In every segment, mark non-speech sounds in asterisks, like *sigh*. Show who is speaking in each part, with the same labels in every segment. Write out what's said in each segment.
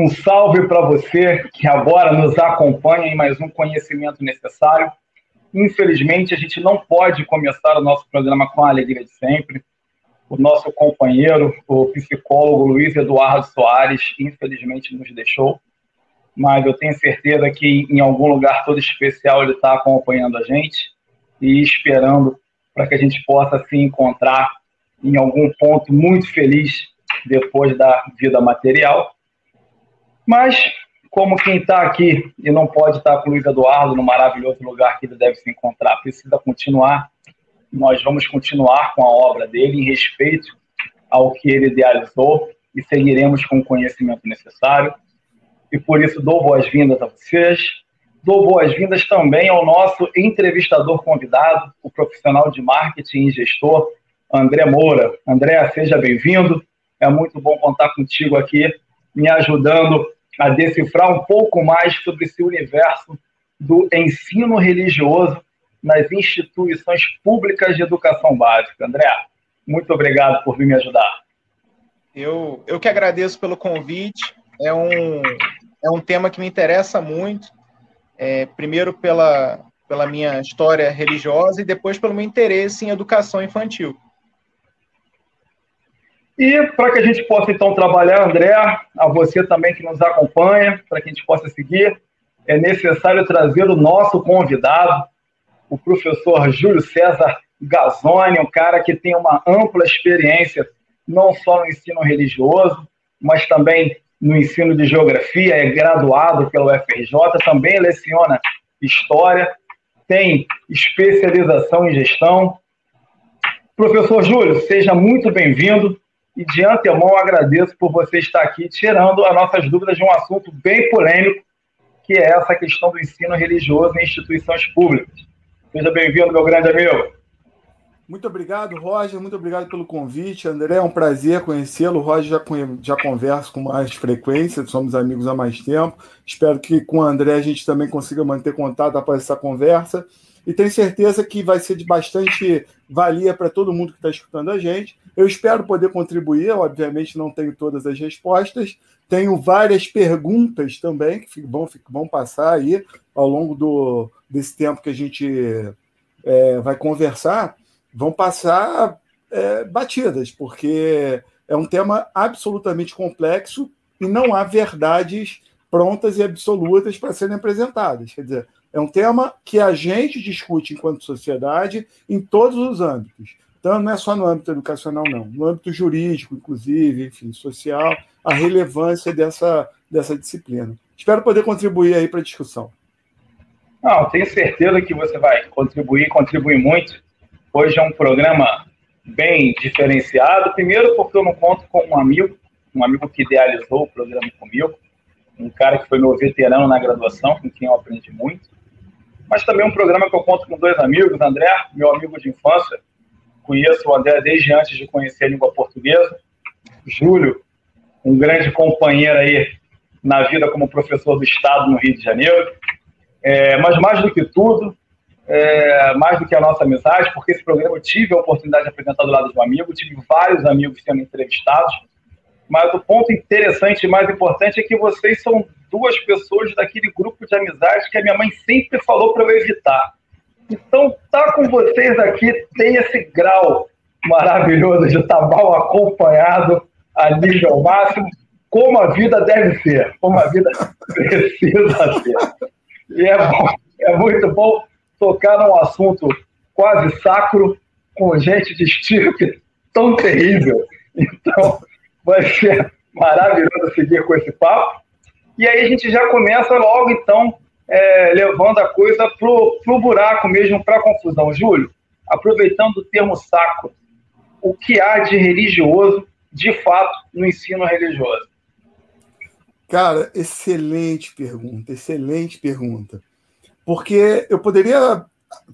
Speaker 1: Um salve para você que agora nos acompanha em mais um conhecimento necessário. Infelizmente, a gente não pode começar o nosso programa com a alegria de sempre. O nosso companheiro, o psicólogo Luiz Eduardo Soares, infelizmente nos deixou. Mas eu tenho certeza que em algum lugar todo especial ele está acompanhando a gente e esperando para que a gente possa se encontrar em algum ponto muito feliz depois da vida material. Mas, como quem está aqui e não pode estar com o Luiz Eduardo no maravilhoso lugar que ele deve se encontrar, precisa continuar, nós vamos continuar com a obra dele em respeito ao que ele idealizou e seguiremos com o conhecimento necessário. E por isso dou boas-vindas a vocês. Dou boas-vindas também ao nosso entrevistador convidado, o profissional de marketing e gestor, André Moura. André, seja bem-vindo. É muito bom contar contigo aqui, me ajudando a decifrar um pouco mais sobre esse universo do ensino religioso nas instituições públicas de educação básica. André, muito obrigado por vir me ajudar.
Speaker 2: Eu, eu que agradeço pelo convite. É um, é um tema que me interessa muito. É, primeiro pela, pela minha história religiosa e depois pelo meu interesse em educação infantil.
Speaker 1: E para que a gente possa então trabalhar, André, a você também que nos acompanha, para que a gente possa seguir, é necessário trazer o nosso convidado, o professor Júlio César Gazzoni, um cara que tem uma ampla experiência não só no ensino religioso, mas também no ensino de geografia, é graduado pelo FRJ, também leciona história, tem especialização em gestão. Professor Júlio, seja muito bem-vindo e de antemão agradeço por você estar aqui tirando as nossas dúvidas de um assunto bem polêmico, que é essa questão do ensino religioso em instituições públicas. Seja bem-vindo, meu grande amigo.
Speaker 3: Muito obrigado, Roger. Muito obrigado pelo convite. André, é um prazer conhecê-lo. Roger já, já converso com mais frequência, somos amigos há mais tempo. Espero que com o André a gente também consiga manter contato após essa conversa. E tenho certeza que vai ser de bastante valia para todo mundo que está escutando a gente. Eu espero poder contribuir, obviamente não tenho todas as respostas, tenho várias perguntas também que vão, vão passar aí ao longo do, desse tempo que a gente é, vai conversar, vão passar é, batidas, porque é um tema absolutamente complexo e não há verdades prontas e absolutas para serem apresentadas. Quer dizer, é um tema que a gente discute enquanto sociedade em todos os âmbitos. Então, não é só no âmbito educacional, não. No âmbito jurídico, inclusive, enfim, social, a relevância dessa, dessa disciplina. Espero poder contribuir aí para a discussão.
Speaker 1: Não, tenho certeza que você vai contribuir, contribuir muito. Hoje é um programa bem diferenciado. Primeiro, porque eu não conto com um amigo, um amigo que idealizou o programa comigo, um cara que foi meu veterano na graduação, com quem eu aprendi muito. Mas também um programa que eu conto com dois amigos, André, meu amigo de infância, conheço o André desde antes de conhecer a língua portuguesa. Júlio, um grande companheiro aí na vida como professor do Estado no Rio de Janeiro. É, mas mais do que tudo, é, mais do que a nossa amizade, porque esse programa eu tive a oportunidade de apresentar do lado de um amigo, tive vários amigos sendo entrevistados, mas o ponto interessante e mais importante é que vocês são duas pessoas daquele grupo de amizade que a minha mãe sempre falou para eu evitar. Então, tá com vocês aqui tem esse grau maravilhoso de estar mal acompanhado a nível máximo, como a vida deve ser, como a vida *laughs* precisa ser. E é, bom, é muito bom tocar num assunto quase sacro com gente de estirpe tão terrível. Então, vai ser maravilhoso seguir com esse papo. E aí a gente já começa logo, então, é, levando a coisa para o buraco mesmo, para confusão. Júlio, aproveitando o termo sacro, o que há de religioso, de fato, no ensino religioso?
Speaker 3: Cara, excelente pergunta, excelente pergunta. Porque eu poderia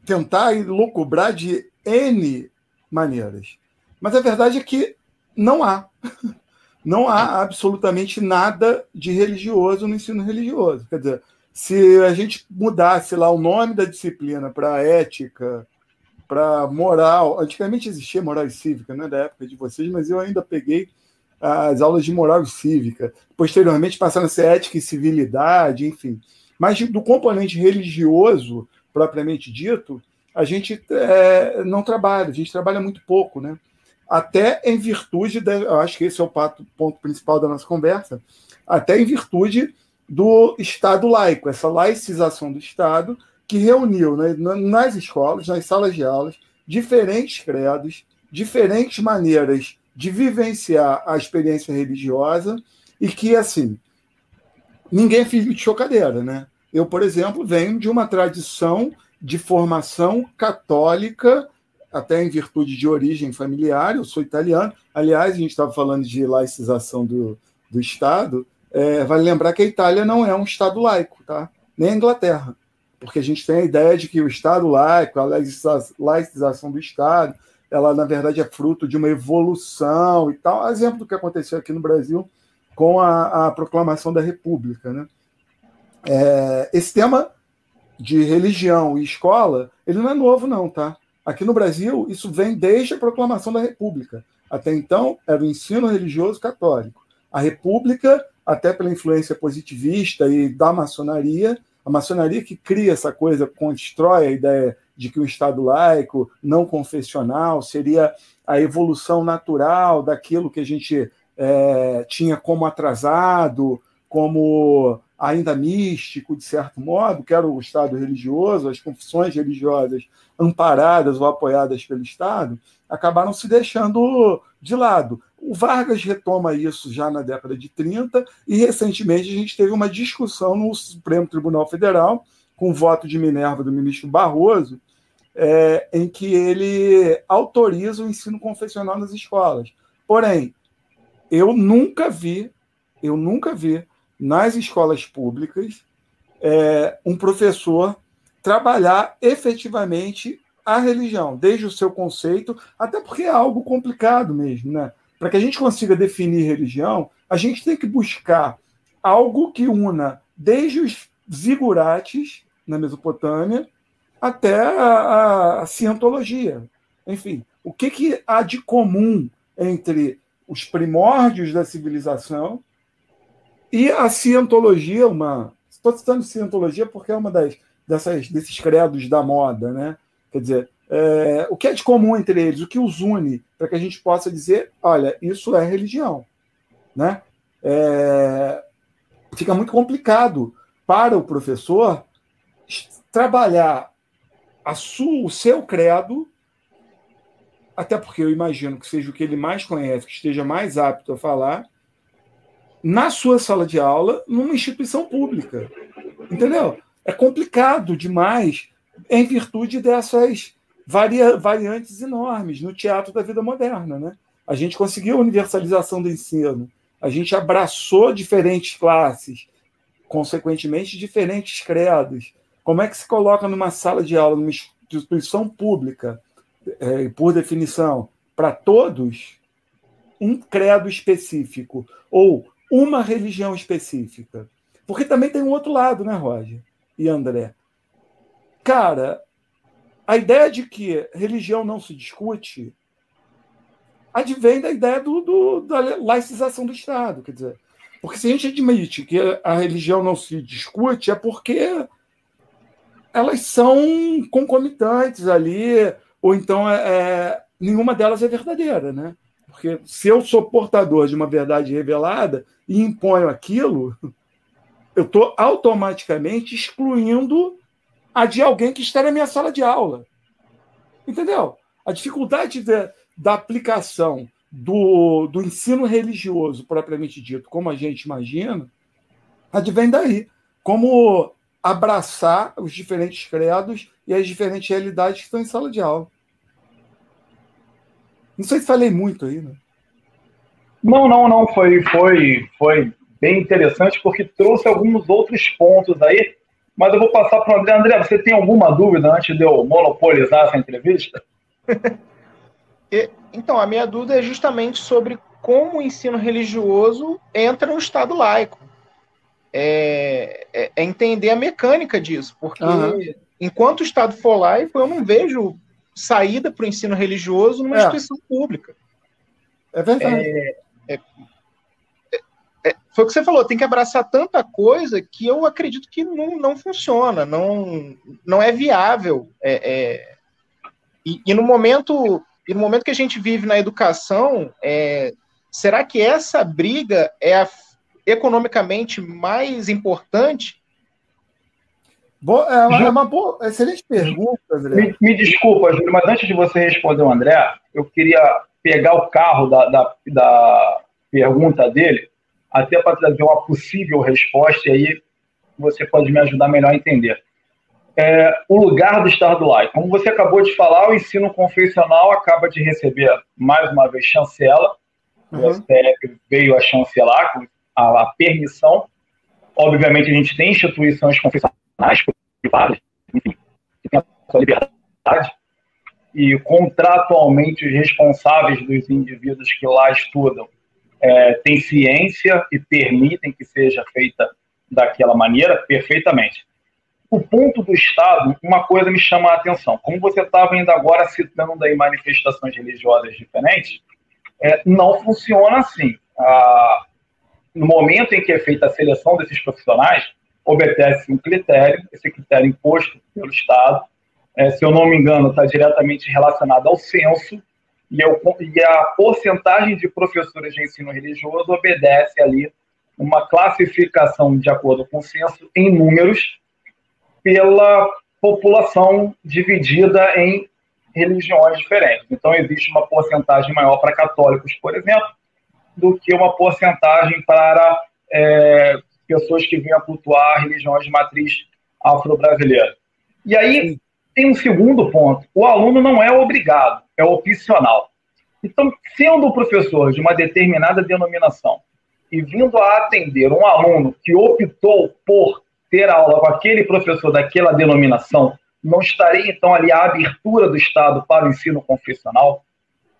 Speaker 3: tentar lucubrar de N maneiras. Mas a verdade é que não há. *laughs* Não há absolutamente nada de religioso no ensino religioso. Quer dizer, se a gente mudasse lá o nome da disciplina para ética, para moral, antigamente existia moral e cívica, né, da época de vocês, mas eu ainda peguei as aulas de moral e cívica. Posteriormente passaram a ser ética e civilidade, enfim. Mas do componente religioso, propriamente dito, a gente é, não trabalha, a gente trabalha muito pouco, né? Até em virtude, de, eu acho que esse é o ponto principal da nossa conversa, até em virtude do Estado laico, essa laicização do Estado que reuniu né, nas escolas, nas salas de aulas, diferentes credos, diferentes maneiras de vivenciar a experiência religiosa e que, assim, ninguém filho de chocadeira, né? Eu, por exemplo, venho de uma tradição de formação católica, até em virtude de origem familiar, eu sou italiano. Aliás, a gente estava falando de laicização do, do Estado. É, vale lembrar que a Itália não é um Estado laico, tá? nem a Inglaterra porque a gente tem a ideia de que o Estado laico, a laicização do Estado, ela na verdade é fruto de uma evolução e tal. Exemplo do que aconteceu aqui no Brasil com a, a proclamação da República, né? É, esse tema de religião e escola, ele não é novo não, tá? Aqui no Brasil, isso vem desde a proclamação da República. Até então, era o ensino religioso católico. A República, até pela influência positivista e da maçonaria, a maçonaria que cria essa coisa, constrói a ideia de que o Estado laico, não confessional, seria a evolução natural daquilo que a gente é, tinha como atrasado, como ainda místico, de certo modo, que era o Estado religioso, as confissões religiosas amparadas ou apoiadas pelo Estado, acabaram se deixando de lado. O Vargas retoma isso já na década de 30 e recentemente a gente teve uma discussão no Supremo Tribunal Federal, com voto de Minerva do ministro Barroso, é, em que ele autoriza o ensino confessional nas escolas. Porém, eu nunca vi, eu nunca vi nas escolas públicas é, um professor trabalhar efetivamente a religião, desde o seu conceito, até porque é algo complicado mesmo, né? Para que a gente consiga definir religião, a gente tem que buscar algo que una desde os zigurates na Mesopotâmia até a, a cientologia. Enfim, o que, que há de comum entre os primórdios da civilização e a cientologia, uma. Estou citando cientologia porque é uma das, dessas, desses credos da moda, né? Quer dizer, é, o que é de comum entre eles, o que os une, para que a gente possa dizer, olha, isso é religião. Né? É, fica muito complicado para o professor trabalhar a sua, o seu credo, até porque eu imagino que seja o que ele mais conhece, que esteja mais apto a falar, na sua sala de aula, numa instituição pública. Entendeu? É complicado demais em virtude dessas varia, variantes enormes no teatro da vida moderna. Né? A gente conseguiu a universalização do ensino, a gente abraçou diferentes classes, consequentemente, diferentes credos. Como é que se coloca numa sala de aula, numa instituição pública, é, por definição, para todos, um credo específico ou uma religião específica? Porque também tem um outro lado, né, Roger e André? Cara, a ideia de que religião não se discute advém da ideia do, do, da laicização do Estado. Quer dizer, porque se a gente admite que a religião não se discute, é porque elas são concomitantes ali, ou então é, é, nenhuma delas é verdadeira. Né? Porque se eu sou portador de uma verdade revelada e imponho aquilo, eu estou automaticamente excluindo a de alguém que está na minha sala de aula. Entendeu? A dificuldade de, da aplicação do, do ensino religioso, propriamente dito, como a gente imagina, advém daí. Como abraçar os diferentes credos e as diferentes realidades que estão em sala de aula. Não sei se falei muito aí, né?
Speaker 1: Não, não, não. Foi, foi, foi bem interessante porque trouxe alguns outros pontos aí mas eu vou passar para o André. André, você tem alguma dúvida antes de eu monopolizar essa entrevista? *laughs*
Speaker 2: então, a minha dúvida é justamente sobre como o ensino religioso entra no Estado laico. É, é, é entender a mecânica disso, porque uhum. enquanto o Estado for laico, eu não vejo saída para o ensino religioso numa é. instituição pública.
Speaker 3: É verdade. É,
Speaker 2: é foi o que você falou, tem que abraçar tanta coisa que eu acredito que não, não funciona, não, não é viável. É, é, e, e, no momento, e no momento que a gente vive na educação, é, será que essa briga é a, economicamente mais importante?
Speaker 3: Bo é, uma, é uma boa, excelente pergunta, André.
Speaker 1: Me, me desculpa, Júlio, mas antes de você responder o André, eu queria pegar o carro da, da, da pergunta dele até para trazer uma possível resposta, e aí você pode me ajudar melhor a entender. É, o lugar do Estado laico. Como você acabou de falar, o ensino confessional acaba de receber, mais uma vez, chancela. Uhum. O STF veio a chancelar a, a permissão. Obviamente, a gente tem instituições confessionais privadas, enfim, que liberdade, e contratualmente os responsáveis dos indivíduos que lá estudam é, têm ciência e permitem que seja feita daquela maneira perfeitamente. O ponto do Estado, uma coisa me chama a atenção. Como você estava ainda agora citando aí manifestações religiosas diferentes, é, não funciona assim. Ah, no momento em que é feita a seleção desses profissionais, obedece um critério, esse critério imposto pelo Estado. É, se eu não me engano, está diretamente relacionado ao censo, e, eu, e a porcentagem de professores de ensino religioso obedece ali uma classificação de acordo com o censo em números pela população dividida em religiões diferentes. Então, existe uma porcentagem maior para católicos, por exemplo, do que uma porcentagem para é, pessoas que venham a cultuar religiões de matriz afro-brasileira. E aí tem um segundo ponto: o aluno não é obrigado, é opcional. Então, sendo o professor de uma determinada denominação e vindo a atender um aluno que optou por ter aula com aquele professor daquela denominação, não estaria então ali a abertura do Estado para o ensino confessional,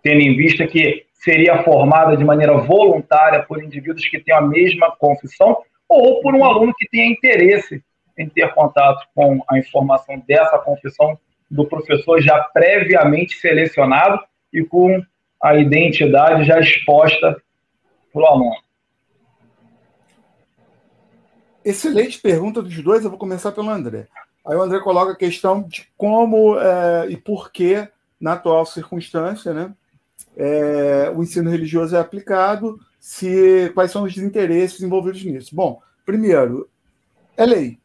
Speaker 1: tendo em vista que seria formada de maneira voluntária por indivíduos que têm a mesma confissão ou por um aluno que tenha interesse em ter contato com a informação dessa confissão do professor já previamente selecionado e com a identidade já exposta para o aluno.
Speaker 3: Excelente pergunta dos dois. Eu vou começar pelo André. Aí o André coloca a questão de como é, e por que, na atual circunstância, né, é, o ensino religioso é aplicado, se quais são os interesses envolvidos nisso. Bom, primeiro, é lei.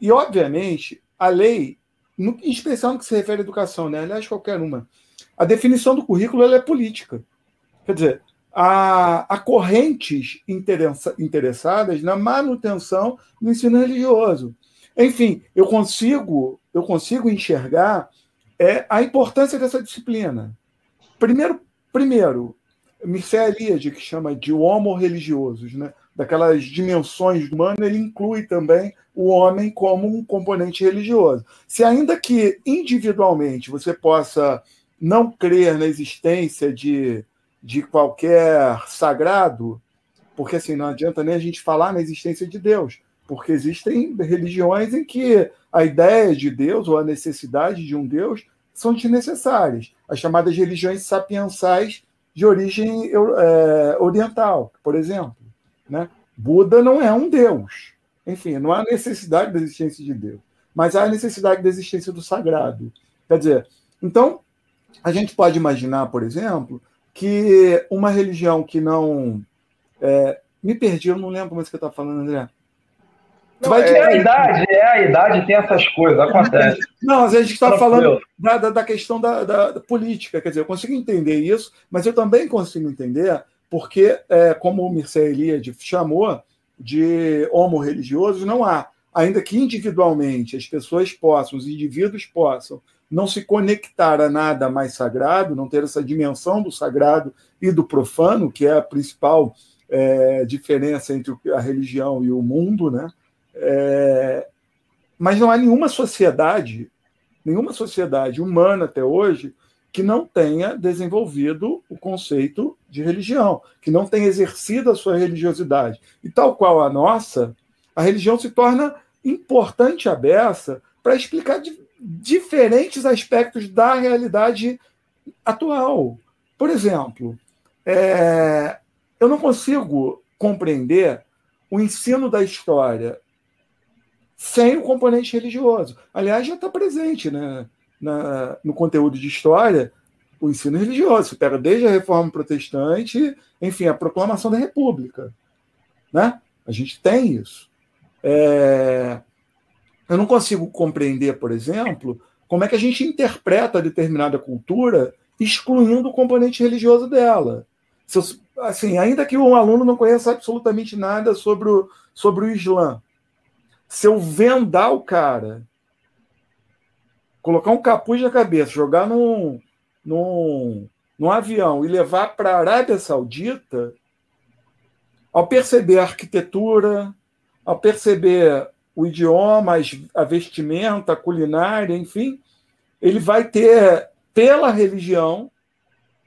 Speaker 3: E, obviamente, a lei, no, em especial no que se refere à educação, né? aliás, qualquer uma, a definição do currículo é política. Quer dizer, há, há correntes interessa, interessadas na manutenção do ensino religioso. Enfim, eu consigo, eu consigo enxergar é, a importância dessa disciplina. Primeiro, primeiro Mircea Eliade, que chama de homo religiosos, né? daquelas dimensões do humano, ele inclui também o homem como um componente religioso. Se ainda que individualmente você possa não crer na existência de, de qualquer sagrado, porque assim não adianta nem a gente falar na existência de Deus, porque existem religiões em que a ideia de Deus ou a necessidade de um Deus são desnecessárias. As chamadas religiões sapiensais de origem é, oriental, por exemplo. Né? Buda não é um Deus. Enfim, não há necessidade da existência de Deus, mas há necessidade da existência do sagrado. Quer dizer, então, a gente pode imaginar, por exemplo, que uma religião que não. É, me perdi, eu não lembro como é que você está falando, André.
Speaker 1: Não, vai é a idade, é a idade, tem essas coisas, acontece. *laughs*
Speaker 3: Não, a gente está falando da, da, da, questão da, da, da, política, quer dizer, eu consigo entender isso, mas eu também consigo entender porque, é, como o Mircea Eliade chamou de homo religioso, não há. Ainda que individualmente as pessoas possam, os indivíduos possam não se conectar a nada mais sagrado, não ter essa dimensão do sagrado e do profano, que é a principal é, diferença entre a religião e o mundo, né? É, mas não há nenhuma sociedade, nenhuma sociedade humana até hoje que não tenha desenvolvido o conceito de religião, que não tenha exercido a sua religiosidade. E tal qual a nossa, a religião se torna importante a beça para explicar diferentes aspectos da realidade atual. Por exemplo, é, eu não consigo compreender o ensino da história sem o componente religioso. Aliás, já está presente né, na, no conteúdo de história o ensino religioso. Você pega desde a reforma protestante, enfim, a proclamação da República. Né? A gente tem isso. É... Eu não consigo compreender, por exemplo, como é que a gente interpreta determinada cultura excluindo o componente religioso dela. Eu, assim, ainda que um aluno não conheça absolutamente nada sobre o, sobre o Islã, se eu vendar o cara, colocar um capuz na cabeça, jogar num, num, num avião e levar para a Arábia Saudita, ao perceber a arquitetura, ao perceber o idioma, a vestimenta, a culinária, enfim, ele vai ter, pela religião,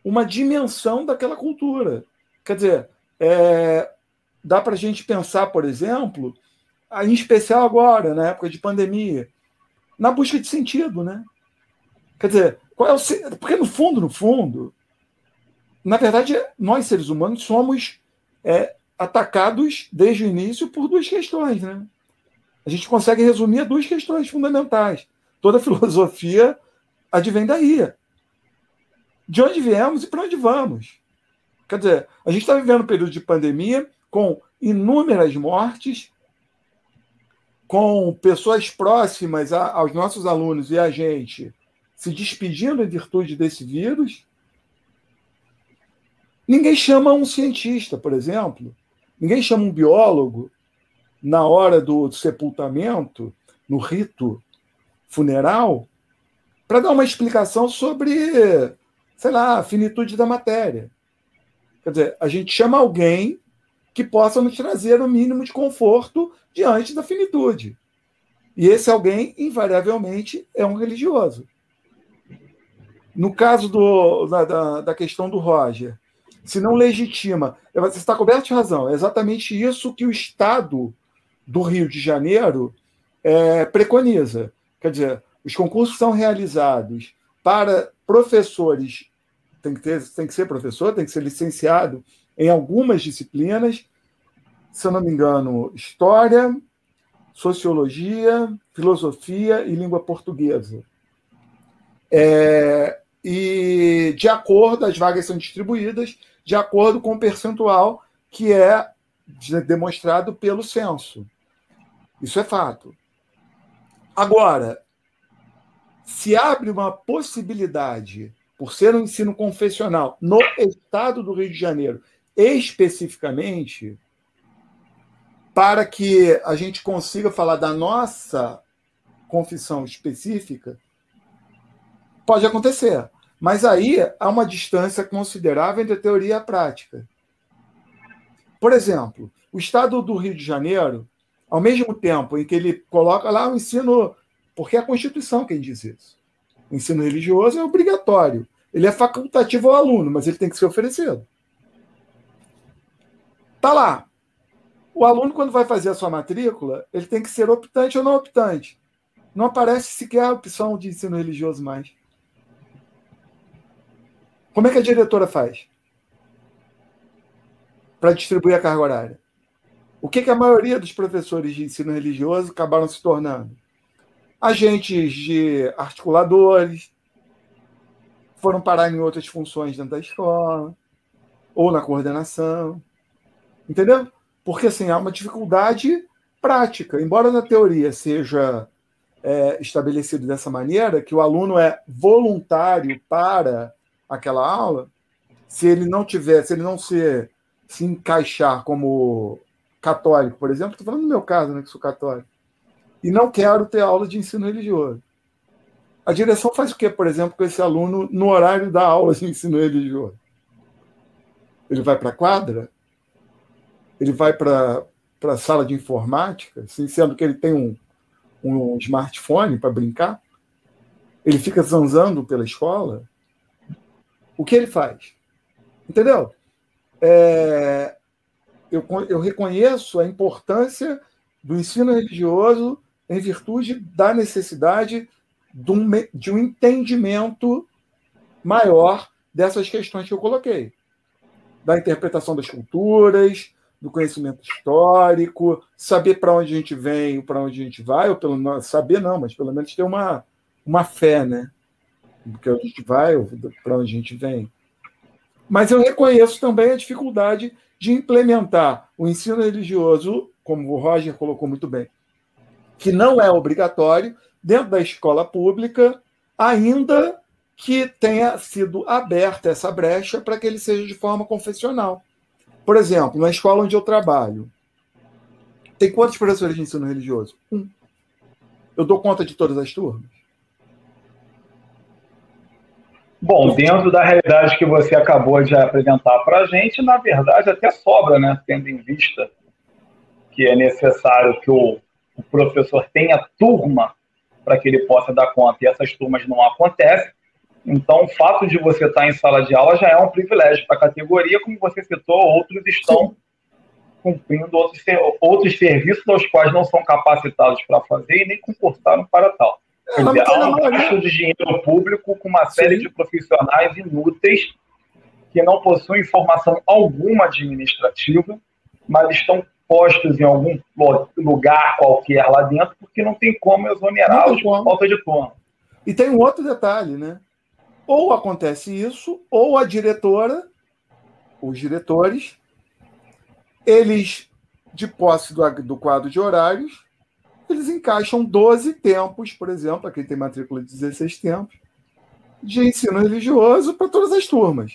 Speaker 3: uma dimensão daquela cultura. Quer dizer, é, dá para a gente pensar, por exemplo, em especial agora, na época de pandemia, na busca de sentido, né? Quer dizer, qual é o, porque no fundo, no fundo, na verdade, nós seres humanos somos é, atacados desde o início por duas questões, né? A gente consegue resumir a duas questões fundamentais. Toda *laughs* filosofia advém daí. De onde viemos e para onde vamos. Quer dizer, a gente está vivendo um período de pandemia com inúmeras mortes, com pessoas próximas a, aos nossos alunos e a gente se despedindo em virtude desse vírus. Ninguém chama um cientista, por exemplo, ninguém chama um biólogo na hora do sepultamento, no rito funeral, para dar uma explicação sobre, sei lá, a finitude da matéria. Quer dizer, a gente chama alguém que possa nos trazer o mínimo de conforto diante da finitude. E esse alguém, invariavelmente, é um religioso. No caso do, da, da, questão do Roger, se não legitima, você está coberto de razão, é exatamente isso que o Estado do Rio de Janeiro é, preconiza. Quer dizer, os concursos são realizados para professores, tem que, ter, tem que ser professor, tem que ser licenciado em algumas disciplinas, se eu não me engano, História, Sociologia, Filosofia e Língua Portuguesa. É, e de acordo, as vagas são distribuídas de acordo com o percentual que é demonstrado pelo censo. Isso é fato. Agora, se abre uma possibilidade, por ser um ensino confessional no estado do Rio de Janeiro, especificamente, para que a gente consiga falar da nossa confissão específica, pode acontecer. Mas aí há uma distância considerável entre a teoria e a prática. Por exemplo, o estado do Rio de Janeiro, ao mesmo tempo em que ele coloca lá o ensino, porque é a Constituição quem diz isso. O ensino religioso é obrigatório. Ele é facultativo ao aluno, mas ele tem que ser oferecido. Tá lá. O aluno, quando vai fazer a sua matrícula, ele tem que ser optante ou não optante. Não aparece sequer a opção de ensino religioso mais. Como é que a diretora faz? Para distribuir a carga horária. O que, que a maioria dos professores de ensino religioso acabaram se tornando? Agentes de articuladores, foram parar em outras funções dentro da escola, ou na coordenação. Entendeu? Porque assim, há uma dificuldade prática. Embora na teoria seja é, estabelecido dessa maneira, que o aluno é voluntário para aquela aula, se ele não tiver, se ele não se, se encaixar como católico, por exemplo, estou falando no meu caso, né, que sou católico, e não quero ter aula de ensino religioso. A direção faz o quê, por exemplo, com esse aluno no horário da aula de ensino religioso? Ele vai para a quadra? Ele vai para a sala de informática, assim, sendo que ele tem um, um smartphone para brincar? Ele fica zanzando pela escola? o que ele faz. Entendeu? É, eu, eu reconheço a importância do ensino religioso em virtude da necessidade de um, de um entendimento maior dessas questões que eu coloquei. Da interpretação das culturas, do conhecimento histórico, saber para onde a gente vem, para onde a gente vai, ou pelo menos saber não, mas pelo menos ter uma, uma fé, né? Porque a gente vai, para onde a gente vem. Mas eu reconheço também a dificuldade de implementar o ensino religioso, como o Roger colocou muito bem, que não é obrigatório dentro da escola pública, ainda que tenha sido aberta essa brecha para que ele seja de forma confessional. Por exemplo, na escola onde eu trabalho, tem quantos professores de ensino religioso? Um. Eu dou conta de todas as turmas?
Speaker 1: Bom, dentro da realidade que você acabou de apresentar para a gente, na verdade até sobra, né? Tendo em vista que é necessário que o, o professor tenha turma para que ele possa dar conta, e essas turmas não acontecem. Então, o fato de você estar em sala de aula já é um privilégio para a categoria, como você citou, outros estão Sim. cumprindo outros, outros serviços aos quais não são capacitados para fazer e nem concursaram para tal. Quer dizer, há um gasto de dinheiro público com uma série Sim. de profissionais inúteis que não possuem formação alguma administrativa, mas estão postos em algum lugar qualquer lá dentro porque não tem como exonerá-los por falta de turno.
Speaker 3: E tem um outro detalhe, né? Ou acontece isso, ou a diretora, os diretores, eles, de posse do, do quadro de horários, eles encaixam 12 tempos, por exemplo, aqui tem matrícula de 16 tempos, de ensino religioso para todas as turmas.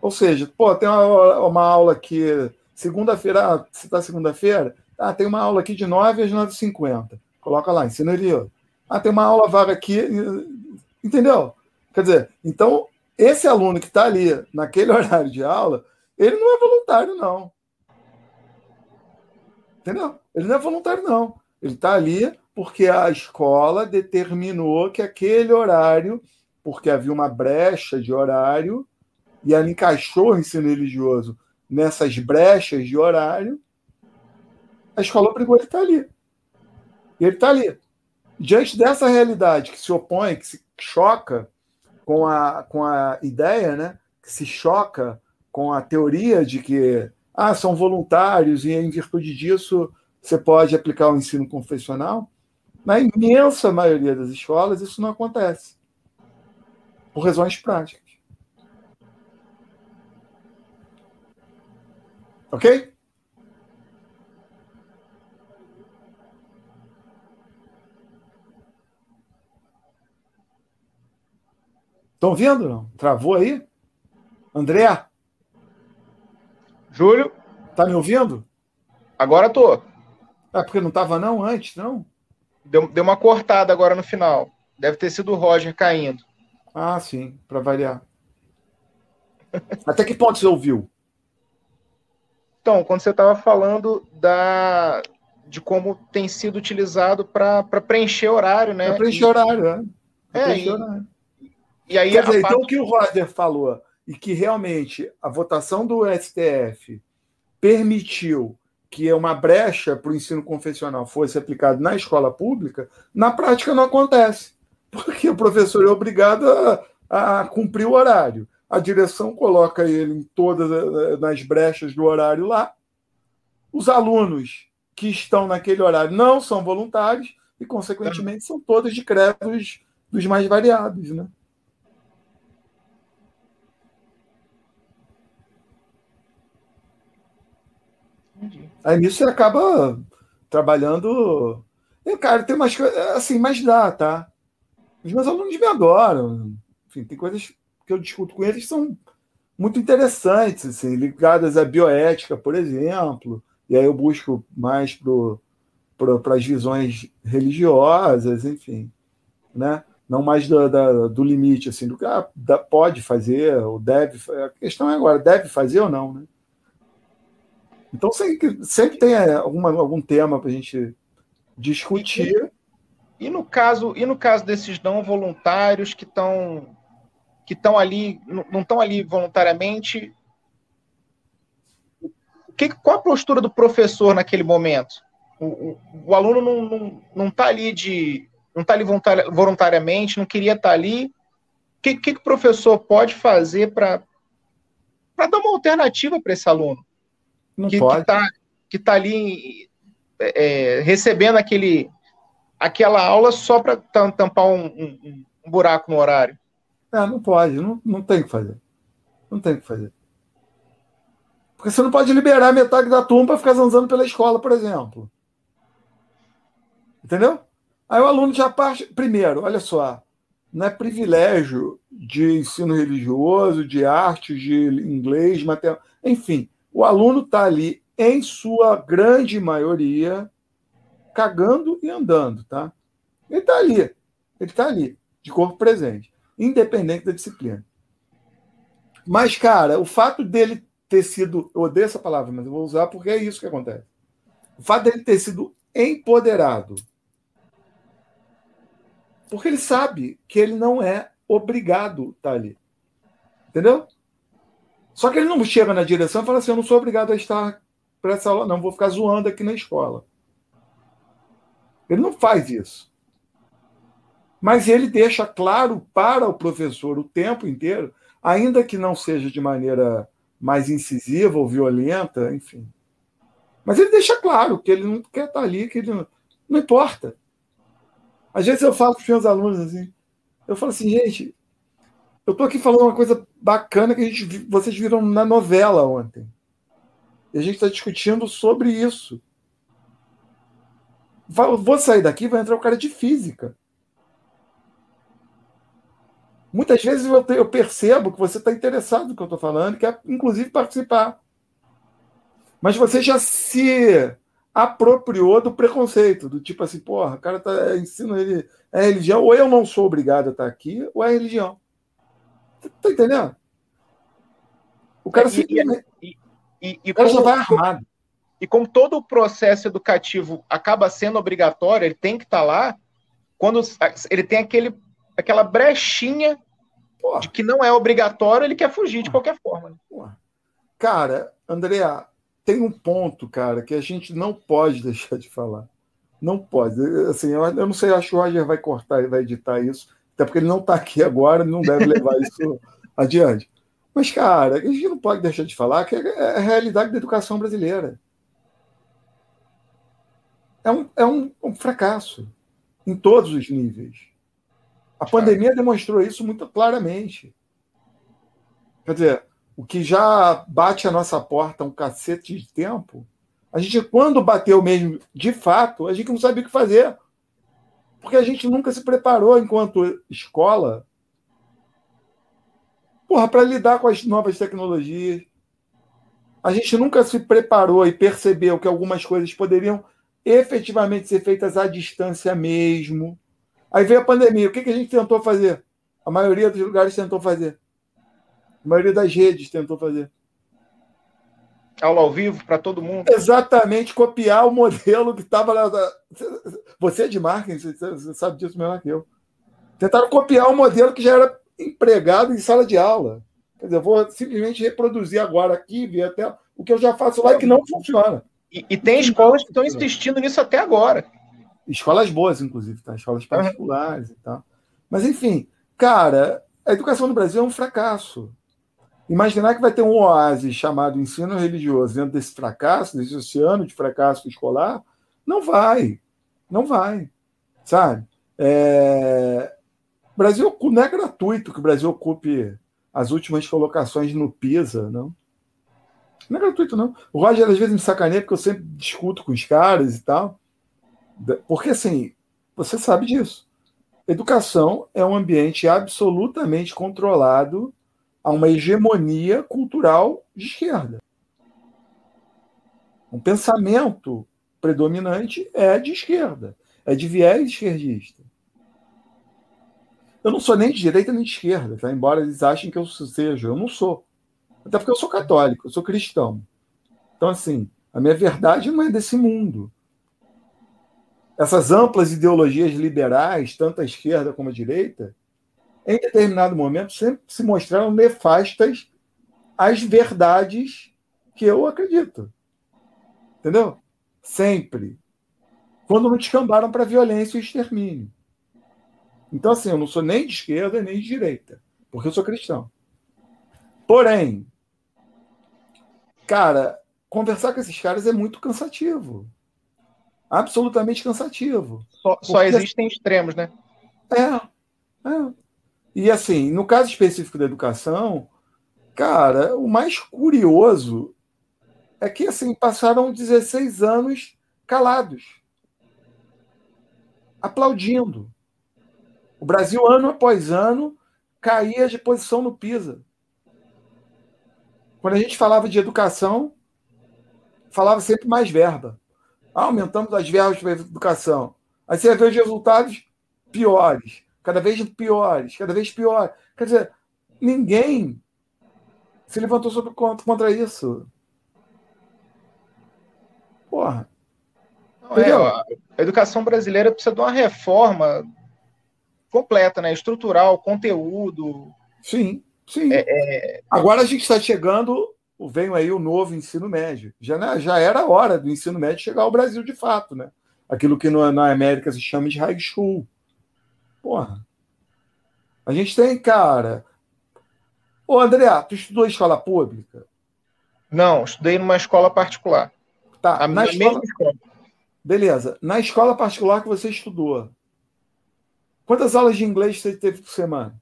Speaker 3: Ou seja, pô, tem uma, uma aula aqui, segunda-feira, ah, se está segunda-feira, ah, tem uma aula aqui de 9 às 9h50. Coloca lá, ensino religioso. Ah, tem uma aula vaga aqui, entendeu? Quer dizer, então, esse aluno que está ali naquele *laughs* horário de aula, ele não é voluntário, não. Entendeu? Ele não é voluntário, não. Ele está ali porque a escola determinou que aquele horário, porque havia uma brecha de horário, e ela encaixou o ensino religioso nessas brechas de horário, a escola obrigou ele a estar ali. E ele está ali. Diante dessa realidade que se opõe, que se choca com a, com a ideia, né, que se choca com a teoria de que ah, são voluntários e em virtude disso você pode aplicar o ensino confessional, na imensa maioria das escolas isso não acontece. Por razões práticas. Ok? Estão vendo? Não? Travou aí? André?
Speaker 2: Júlio?
Speaker 3: Tá me ouvindo?
Speaker 2: Agora tô.
Speaker 3: É porque não estava não antes, não?
Speaker 2: Deu, deu uma cortada agora no final. Deve ter sido o Roger caindo.
Speaker 3: Ah, sim, para variar. *laughs* Até que ponto você ouviu?
Speaker 2: Então, quando você estava falando da, de como tem sido utilizado para preencher horário, né?
Speaker 3: Para preencher horário, né? É, preencher
Speaker 2: e, horário. E aí,
Speaker 3: dizer, parte... então o que o Roger falou, e que realmente a votação do STF permitiu que uma brecha para o ensino confessional fosse aplicado na escola pública, na prática não acontece, porque o professor é obrigado a, a cumprir o horário. A direção coloca ele em todas nas brechas do horário lá. Os alunos que estão naquele horário não são voluntários e, consequentemente, são todos de credos dos mais variados, né? Aí nisso você acaba trabalhando. E, cara, tem umas coisas. Assim, mas dá, tá? Os meus alunos me adoram. Enfim, tem coisas que eu discuto com eles que são muito interessantes, assim, ligadas à bioética, por exemplo. E aí eu busco mais para as visões religiosas, enfim, né? Não mais do, da, do limite, assim, do que ah, pode fazer ou deve. A questão é agora, deve fazer ou não, né? Então sempre, sempre tem é, alguma, algum tema para a gente discutir.
Speaker 2: E, e, no caso, e no caso desses não voluntários que estão que estão ali, não estão ali voluntariamente, que, qual a postura do professor naquele momento? O, o, o aluno não está não, não tá ali de não está ali voluntariamente, não queria estar tá ali. O que, que, que o professor pode fazer para dar uma alternativa para esse aluno?
Speaker 3: Não que, pode.
Speaker 2: Que tá, que está ali é, é, recebendo aquele, aquela aula só para tampar um, um, um, buraco no horário.
Speaker 3: É, não pode, não, não tem que fazer. Não tem que fazer. Porque você não pode liberar metade da turma para ficar zanzando pela escola, por exemplo. Entendeu? Aí o aluno já parte. Primeiro, olha só, não é privilégio de ensino religioso, de arte, de inglês, matemática. Enfim, o aluno está ali, em sua grande maioria, cagando e andando, tá? Ele está ali, ele está ali, de corpo presente, independente da disciplina. Mas, cara, o fato dele ter sido. Eu odeio essa palavra, mas eu vou usar porque é isso que acontece. O fato dele ter sido empoderado. Porque ele sabe que ele não é obrigado a estar ali. Entendeu? Só que ele não chega na direção e fala assim: eu não sou obrigado a estar para essa aula, não, vou ficar zoando aqui na escola. Ele não faz isso. Mas ele deixa claro para o professor o tempo inteiro, ainda que não seja de maneira mais incisiva ou violenta, enfim. Mas ele deixa claro que ele não quer estar ali, que ele não, não importa. Às vezes eu falo para os meus alunos assim, eu falo assim, gente, eu estou aqui falando uma coisa bacana que a gente, vocês viram na novela ontem. E a gente está discutindo sobre isso. Vou sair daqui, vai entrar o cara de física. Muitas vezes eu, percebo que você está interessado no que eu estou falando, quer inclusive participar. Mas você já se apropriou do preconceito, do tipo assim, porra, o cara tá ensina ele é religião, ou eu não sou obrigado a estar aqui, ou é religião. Tá entendendo? O cara
Speaker 2: é,
Speaker 3: simplesmente.
Speaker 2: E, e, e, o cara já vai armado. E como todo o processo educativo acaba sendo obrigatório, ele tem que estar tá lá, quando ele tem aquele, aquela brechinha Porra. de que não é obrigatório, ele quer fugir de qualquer forma. Né?
Speaker 3: Cara, Andrea, tem um ponto, cara, que a gente não pode *laughs* deixar de falar. Não pode. Assim, eu, eu não sei, acho que o Roger vai cortar e vai editar isso, até porque ele não está aqui agora, não deve levar isso *laughs* adiante. Mas, cara, a gente não pode deixar de falar que é a realidade da educação brasileira. É um, é um, um fracasso em todos os níveis. A pandemia demonstrou isso muito claramente. Quer dizer, o que já bate a nossa porta um cacete de tempo, a gente, quando bateu mesmo de fato, a gente não sabia o que fazer porque a gente nunca se preparou enquanto escola para lidar com as novas tecnologias. A gente nunca se preparou e percebeu que algumas coisas poderiam efetivamente ser feitas à distância mesmo. Aí veio a pandemia. O que, que a gente tentou fazer? A maioria dos lugares tentou fazer. A maioria das redes tentou fazer
Speaker 2: aula ao vivo para todo mundo.
Speaker 3: Exatamente, copiar o modelo que estava lá. Você é de marketing, você sabe disso melhor que eu. Tentaram copiar o modelo que já era empregado em sala de aula. Quer dizer, eu vou simplesmente reproduzir agora aqui, ver até o que eu já faço lá e que não funciona.
Speaker 2: E, e tem escolas que estão insistindo nisso até agora.
Speaker 3: Escolas boas, inclusive, tá? Escolas particulares uhum. e tal. Mas, enfim, cara, a educação no Brasil é um fracasso. Imaginar que vai ter um oásis chamado ensino religioso dentro desse fracasso, desse oceano de fracasso escolar, não vai. Não vai. Sabe? É... O Brasil não é gratuito que o Brasil ocupe as últimas colocações no PISA, não. Não é gratuito, não. O Roger às vezes me sacaneia porque eu sempre discuto com os caras e tal. Porque, assim, você sabe disso. Educação é um ambiente absolutamente controlado a uma hegemonia cultural de esquerda. Um pensamento predominante é de esquerda, é de viés esquerdista. Eu não sou nem de direita nem de esquerda, tá? embora eles achem que eu seja. Eu não sou. Até porque eu sou católico, eu sou cristão. Então, assim, a minha verdade não é desse mundo. Essas amplas ideologias liberais, tanto a esquerda como a direita, em determinado momento, sempre se mostraram nefastas às verdades que eu acredito. Entendeu? Sempre. Quando não descambaram para violência e extermínio. Então, assim, eu não sou nem de esquerda nem de direita, porque eu sou cristão. Porém, cara, conversar com esses caras é muito cansativo. Absolutamente cansativo.
Speaker 2: Só, só existem extremos, né?
Speaker 3: É, é. E assim, no caso específico da educação, cara, o mais curioso é que assim passaram 16 anos calados, aplaudindo. O Brasil, ano após ano, caía de posição no PISA. Quando a gente falava de educação, falava sempre mais verba. Ah, aumentamos as verbas para a educação. Aí você vê os resultados piores, cada vez piores, cada vez piores. Quer dizer, ninguém se levantou sobre, contra isso. Porra.
Speaker 2: Não, é, a educação brasileira precisa de uma reforma completa, né? Estrutural, conteúdo.
Speaker 3: Sim, sim. É, é... Agora a gente está chegando, vem aí o novo ensino médio. Já, já era a hora do ensino médio chegar ao Brasil de fato, né? Aquilo que no, na América se chama de high school. Porra. A gente tem, cara. Ô, André, tu estudou escola pública?
Speaker 2: Não, estudei numa escola particular.
Speaker 3: Tá, a na escola... escola. Beleza. Na escola particular que você estudou, quantas aulas de inglês você teve por semana?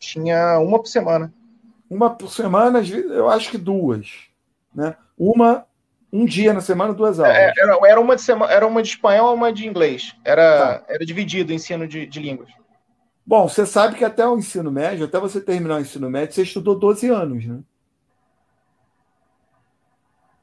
Speaker 2: Tinha uma por semana.
Speaker 3: Uma por semana, eu acho que duas. Né? Uma, um dia na semana, duas aulas. É,
Speaker 2: era, era, uma de semana, era uma de espanhol uma de inglês. Era, tá. era dividido o ensino de, de línguas.
Speaker 3: Bom, você sabe que até o ensino médio, até você terminar o ensino médio, você estudou 12 anos, né?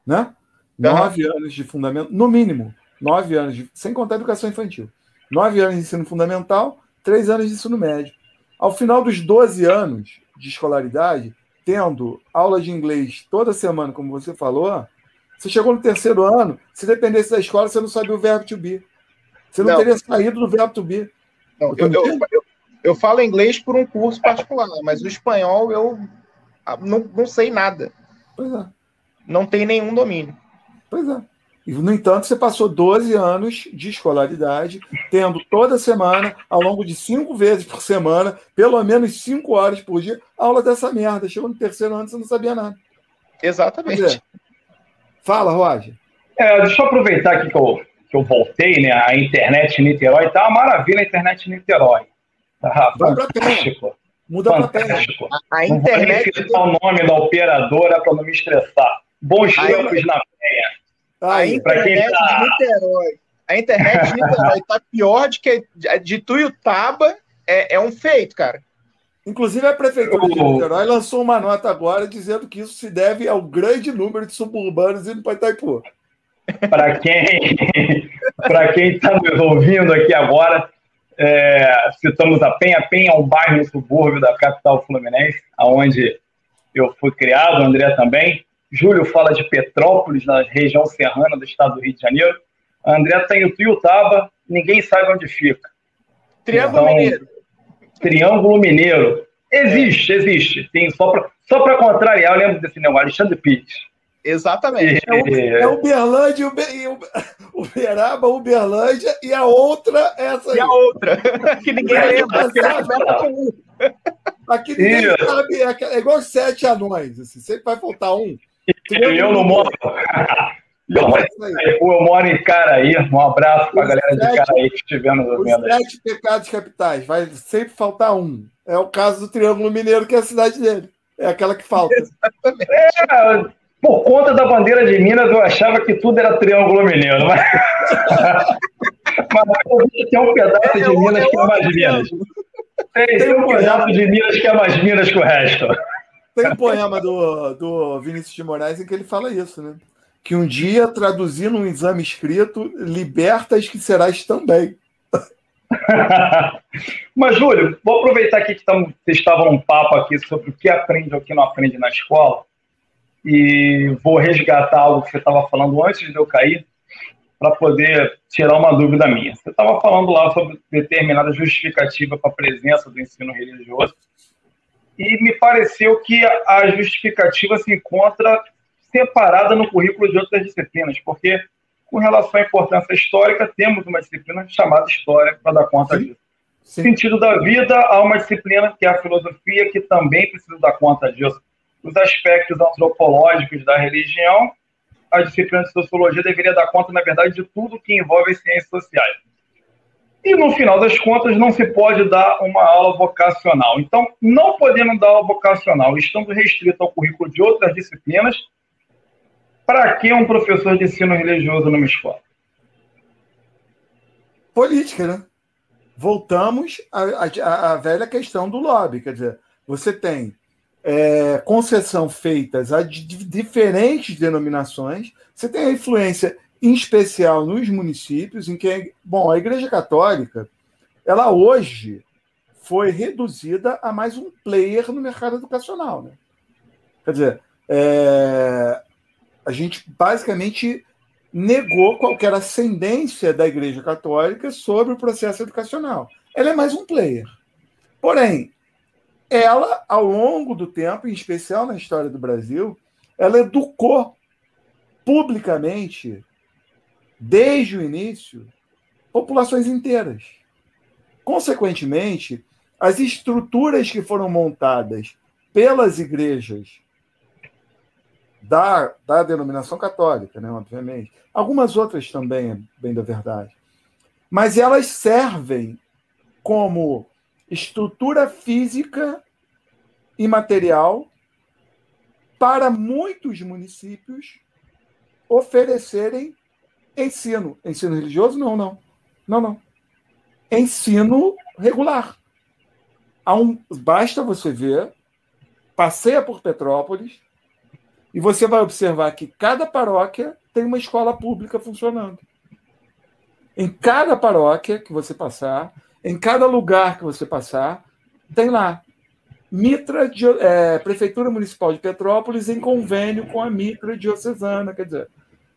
Speaker 3: né? Nove anos de fundamento, no mínimo, nove anos, de, sem contar a educação infantil. Nove anos de ensino fundamental, três anos de ensino médio. Ao final dos 12 anos de escolaridade, tendo aula de inglês toda semana, como você falou, você chegou no terceiro ano, se dependesse da escola, você não sabia o verbo to be. Você não, não. teria saído do verbo to be.
Speaker 2: Não, eu, eu, eu, eu, falo inglês por um curso particular, mas o espanhol eu ah, não, não sei nada.
Speaker 3: Pois é
Speaker 2: não tem nenhum domínio.
Speaker 3: Pois é. E, no entanto, você passou 12 anos de escolaridade, tendo toda semana, ao longo de cinco vezes por semana, pelo menos cinco horas por dia, aula dessa merda. Chegou no terceiro ano, você não sabia nada.
Speaker 2: Exatamente.
Speaker 3: Fala, Roger.
Speaker 1: É, deixa eu aproveitar aqui que eu, que eu voltei, né? A internet em Niterói tá uma maravilha a internet em Niterói.
Speaker 3: Tá fantástico. Muda
Speaker 1: fantástico. A, a internet. Não vou o nome da operadora para não me estressar. Bons tempos na penha.
Speaker 2: A internet tá... de Niterói. A internet de Niterói está pior de que de Tuiutaba. É, é um feito, cara.
Speaker 3: Inclusive, a Prefeitura de Niterói lançou uma nota agora dizendo que isso se deve ao grande número de suburbanos indo para Itaipu.
Speaker 1: Para quem *laughs* para quem está nos ouvindo aqui agora, é, citamos a Penha. Penha é um bairro no subúrbio da capital fluminense, onde eu fui criado, o André também. Júlio fala de Petrópolis, na região serrana do estado do Rio de Janeiro. André está em Tuiutaba, ninguém sabe onde fica.
Speaker 2: Triângulo então, Mineiro.
Speaker 1: Triângulo Mineiro. Existe, existe. Tem, só para só contrariar, eu lembro desse negócio, Alexandre Pitts.
Speaker 2: Exatamente.
Speaker 3: É, o, é Uberlândia, o *laughs* Uberaba, Uberlândia e a outra essa aí.
Speaker 2: E a outra, *laughs* que ninguém lembra.
Speaker 3: Aqui ninguém Isso. sabe, é, é igual sete anões, assim, sempre vai faltar um.
Speaker 1: Eu, eu não moro. É eu moro em Caraí. Um abraço para a galera sete, de Caraí que estiver nos
Speaker 3: vendo. Os sete pecados capitais, vai sempre faltar um. É o caso do Triângulo Mineiro, que é a cidade dele. É aquela que falta.
Speaker 1: É, por conta da bandeira de Minas, eu achava que tudo era Triângulo Mineiro. Mas, *laughs* mas tem um pedaço de é, Minas que é mais Minas. Tem, tem um pedaço de Minas que é mais Minas que o resto.
Speaker 3: Tem um poema do, do Vinícius de Moraes em que ele fala isso, né? Que um dia, traduzindo um exame escrito, libertas que serás também. *laughs*
Speaker 1: Mas, Júlio, vou aproveitar aqui que vocês estavam num papo aqui sobre o que aprende ou o que não aprende na escola e vou resgatar algo que você estava falando antes de eu cair para poder tirar uma dúvida minha. Você estava falando lá sobre determinada justificativa para a presença do ensino religioso e me pareceu que a justificativa se encontra separada no currículo de outras disciplinas, porque com relação à importância histórica, temos uma disciplina chamada História para dar conta disso. Sim. Sentido da vida, há uma disciplina que é a filosofia, que também precisa dar conta disso. os aspectos antropológicos da religião, a disciplina de sociologia deveria dar conta, na verdade, de tudo que envolve as ciências sociais. E, no final das contas, não se pode dar uma aula vocacional. Então, não podendo dar aula vocacional, estando restrito ao currículo de outras disciplinas, para que um professor de ensino religioso numa escola?
Speaker 3: Política, né? Voltamos à, à, velha questão do lobby. Quer dizer, você tem é, concessão feitas a diferentes denominações, você tem a influência em especial nos municípios, em que, bom, a Igreja Católica, ela hoje foi reduzida a mais um player no mercado educacional. Né? Quer dizer, é, a gente basicamente negou qualquer ascendência da Igreja Católica sobre o processo educacional. Ela é mais um player. Porém, ela, ao longo do tempo, em especial na história do Brasil, ela educou publicamente, desde o início, populações inteiras. Consequentemente, as estruturas que foram montadas pelas igrejas da, da denominação católica, né, obviamente, algumas outras também, bem da verdade, mas elas servem como estrutura física e material para muitos municípios oferecerem ensino. Ensino religioso? Não, não. Não, não. Ensino regular. Um, basta você ver, passeia por Petrópolis, e você vai observar que cada paróquia tem uma escola pública funcionando. Em cada paróquia que você passar, em cada lugar que você passar, tem lá Mitra, é, Prefeitura Municipal de Petrópolis, em convênio com a Mitra Diocesana. Quer dizer,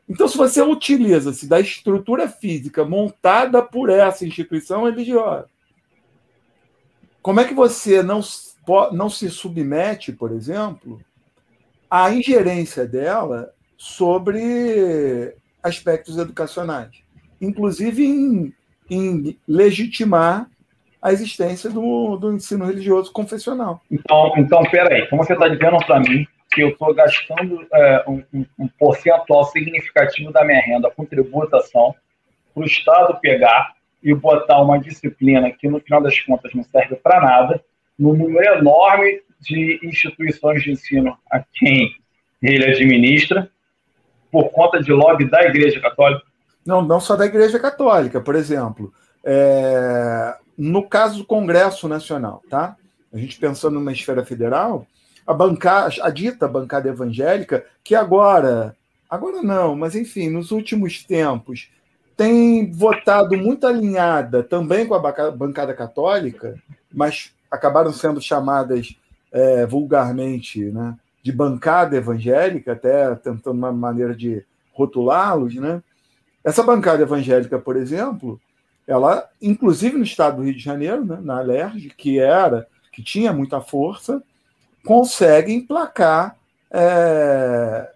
Speaker 3: então, se você utiliza-se da estrutura física montada por essa instituição religiosa, como é que você não, não se submete, por exemplo, à ingerência dela sobre aspectos educacionais, inclusive em, em legitimar a existência do, do ensino religioso confessional.
Speaker 1: Então, então peraí, como você está dizendo para mim que eu estou gastando é, um, um, percentual significativo da minha renda com tributação para o Estado pegar e botar uma disciplina que, no final das contas, não serve para nada, no número enorme de instituições de ensino a quem ele administra, por conta de lobby da Igreja Católica?
Speaker 3: Não, não só da Igreja Católica. Por exemplo, é, no caso do Congresso Nacional, tá? A gente pensando numa esfera federal, a bancada, a dita bancada evangélica, que agora, agora não, mas enfim, nos últimos tempos, tem votado muito alinhada também com a bancada católica, mas acabaram sendo chamadas é, vulgarmente né, de bancada evangélica, até tentando uma maneira de rotulá-los. Né? Essa bancada evangélica, por exemplo, ela, inclusive no estado do Rio de Janeiro, né, na Alerj, que era, que tinha muita força, consegue emplacar é,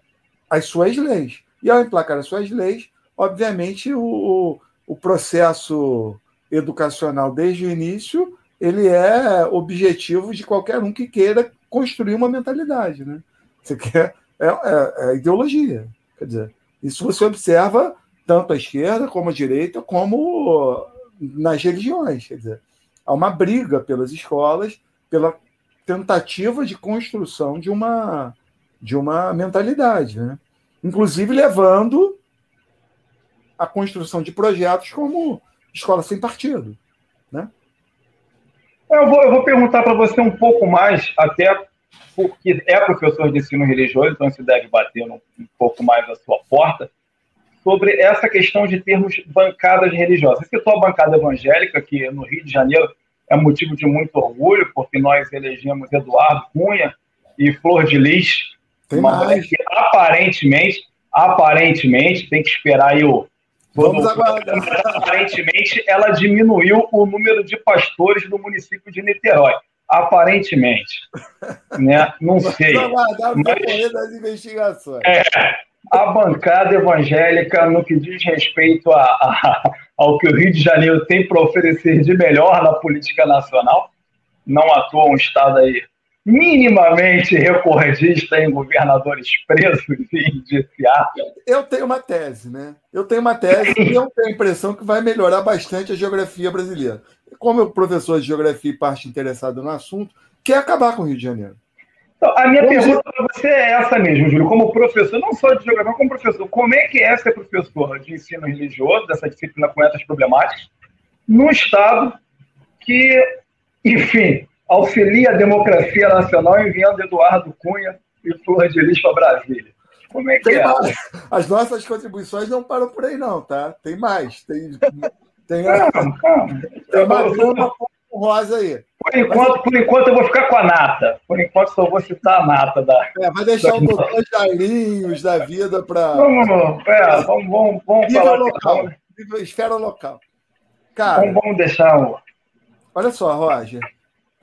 Speaker 3: as suas leis. E ao emplacar as suas leis, obviamente o, o processo educacional desde o início ele é objetivo de qualquer um que queira construir uma mentalidade, né? Você quer é, é, é ideologia, quer dizer, isso você observa tanto à esquerda como à direita, como nas religiões. Quer dizer, há uma briga pelas escolas, pela tentativa de construção de uma, de uma mentalidade, né? inclusive levando a construção de projetos como escola sem partido.
Speaker 1: Eu, vou, eu vou perguntar para você um pouco mais, até porque é professor de ensino religioso, então você deve bater um, um pouco mais a sua porta sobre essa questão de termos bancadas religiosas. Você citou a bancada evangélica, que no Rio de Janeiro é motivo de muito orgulho, porque nós elegemos Eduardo Cunha e Flor de Lis,
Speaker 3: tem uma mulher que
Speaker 1: aparentemente, aparentemente, tem que esperar aí o.
Speaker 3: Vamos aguardar.
Speaker 1: Aparentemente, ela diminuiu o número de pastores do município de Niterói. Aparentemente. Né? Não sei.
Speaker 3: Vamos aguardar o mas... das investigações.
Speaker 1: É, a bancada evangélica no que diz respeito a, a, ao que o Rio de Janeiro tem para oferecer de melhor na política nacional. Não atua um Estado aí minimamente recordista em governadores presos e indiciados.
Speaker 3: Eu tenho uma tese, né? Eu tenho uma tese e eu tenho a impressão que vai melhorar bastante a geografia brasileira. Como eu professor de geografia e parte interessado no assunto, quer acabar com o Rio de Janeiro.
Speaker 1: Então, a minha Como pergunta para você é essa mesmo, Júlio. Como professor, não só de geografia, como professor, como é que é ser professor de ensino religioso, dessa disciplina com essas problemáticas, num Estado que, enfim, auxilia a democracia nacional enviando Eduardo Cunha e Flor de Lis para Brasília. Como é que tem é?
Speaker 3: Mais. As nossas contribuições não param por aí, não, tá? Tem mais. Tem, tem, calma, calma. tem uma grama rosa aí.
Speaker 1: Por enquanto, por enquanto eu vou ficar com a nata. Por enquanto só vou citar a nata da.
Speaker 3: É, vai deixar da... o doutor Jairinhos da vida para.
Speaker 1: Vamos, é, vamos, vamos, vamos falar.
Speaker 3: Local, esfera local. Cara,
Speaker 1: vamos, vamos deixar o.
Speaker 3: Olha só, Roger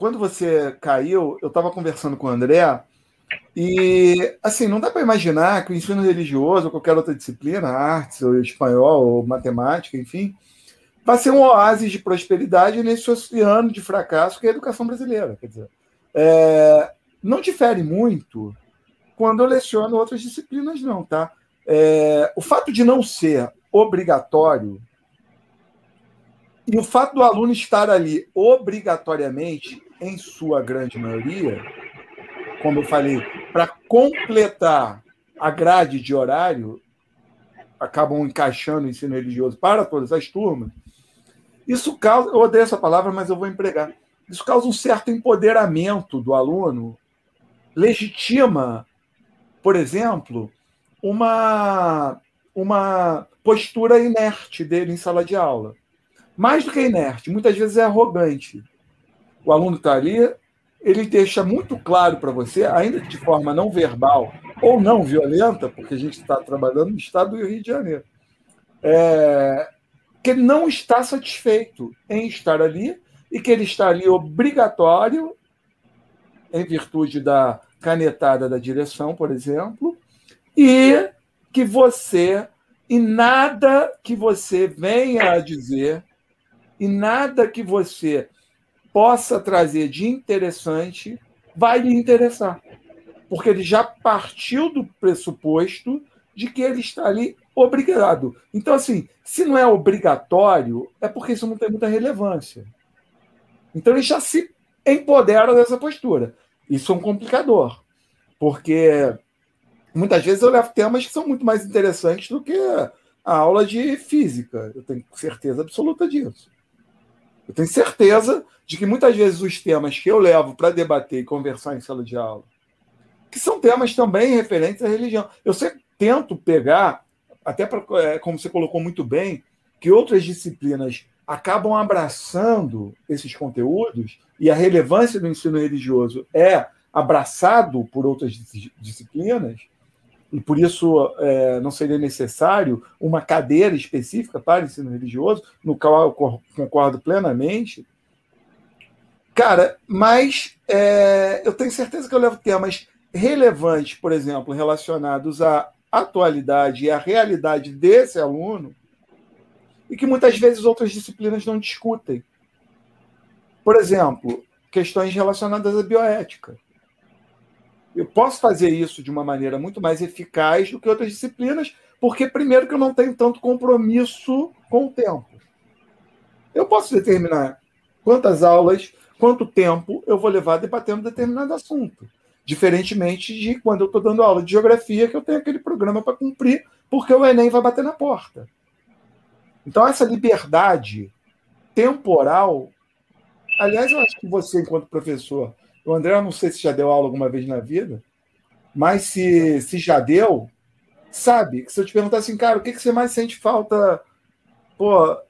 Speaker 3: quando você caiu, eu estava conversando com o André e, assim, não dá para imaginar que o ensino religioso ou qualquer outra disciplina, artes, ou espanhol, ou matemática, enfim, vai ser um oásis de prosperidade nesse oceano de fracasso que é a educação brasileira. Quer dizer, é, não difere muito quando eu leciono outras disciplinas, não, tá? É, o fato de não ser obrigatório e o fato do aluno estar ali obrigatoriamente em sua grande maioria, como eu falei, para completar a grade de horário, acabam encaixando o ensino religioso para todas as turmas. Isso causa, eu odeio essa palavra, mas eu vou empregar. Isso causa um certo empoderamento do aluno, legitima, por exemplo, uma, uma postura inerte dele em sala de aula. Mais do que inerte, muitas vezes é arrogante o aluno está ali, ele deixa muito claro para você, ainda de forma não verbal ou não violenta, porque a gente está trabalhando no estado do Rio de Janeiro, é, que ele não está satisfeito em estar ali e que ele está ali obrigatório, em virtude da canetada da direção, por exemplo, e que você, e nada que você venha a dizer, e nada que você possa trazer de interessante vai lhe interessar. Porque ele já partiu do pressuposto de que ele está ali obrigado. Então, assim, se não é obrigatório, é porque isso não tem muita relevância. Então, ele já se empodera dessa postura. Isso é um complicador, porque muitas vezes eu levo temas que são muito mais interessantes do que a aula de física. Eu tenho certeza absoluta disso. Eu tenho certeza de que muitas vezes os temas que eu levo para debater e conversar em sala de aula, que são temas também referentes à religião, eu sempre tento pegar, até para, é, como você colocou muito bem, que outras disciplinas acabam abraçando esses conteúdos e a relevância do ensino religioso é abraçado por outras disciplinas, e por isso é, não seria necessário uma cadeira específica para ensino religioso, no qual eu concordo plenamente. Cara, mas é, eu tenho certeza que eu levo temas relevantes, por exemplo, relacionados à atualidade e à realidade desse aluno, e que muitas vezes outras disciplinas não discutem. Por exemplo, questões relacionadas à bioética. Eu posso fazer isso de uma maneira muito mais eficaz do que outras disciplinas, porque, primeiro, que eu não tenho tanto compromisso com o tempo. Eu posso determinar quantas aulas, quanto tempo eu vou levar debatendo determinado assunto. Diferentemente de quando eu estou dando aula de geografia, que eu tenho aquele programa para cumprir, porque o Enem vai bater na porta. Então, essa liberdade temporal. Aliás, eu acho que você, enquanto professor, o André, eu não sei se já deu aula alguma vez na vida, mas se, se já deu, sabe? Se eu te perguntar assim, cara, o que, que você mais sente falta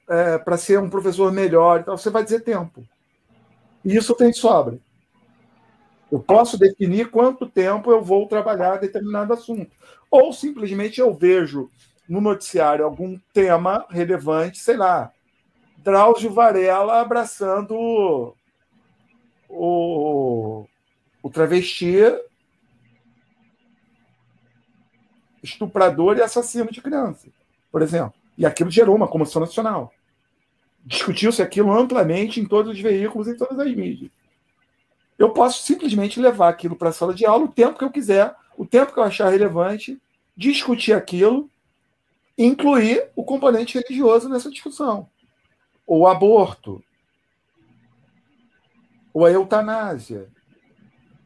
Speaker 3: é, para ser um professor melhor, então, você vai dizer tempo. E isso tem sobra. Eu posso definir quanto tempo eu vou trabalhar determinado assunto. Ou simplesmente eu vejo no noticiário algum tema relevante, sei lá, Drauzio Varela abraçando o, o travesti estuprador e assassino de criança, por exemplo. E aquilo gerou uma comoção nacional. Discutiu-se aquilo amplamente em todos os veículos, em todas as mídias. eu posso simplesmente levar aquilo para a sala de aula o tempo que eu quiser, o tempo que eu achar relevante, discutir aquilo, incluir o componente religioso nessa discussão. Ou o aborto, ou a eutanásia.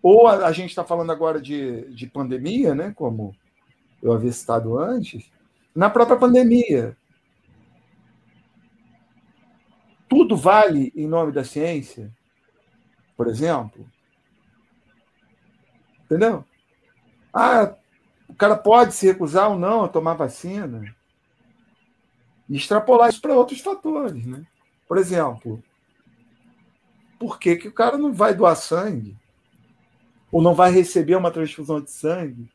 Speaker 3: Ou a, a gente está falando agora de, de pandemia, né, como eu havia citado antes, na própria pandemia. Tudo vale em nome da ciência? por exemplo. Entendeu? Ah, o cara pode se recusar ou não a tomar vacina. E extrapolar isso para outros fatores. Né? Por exemplo, por que, que o cara não vai doar sangue? Ou não vai receber uma transfusão de sangue?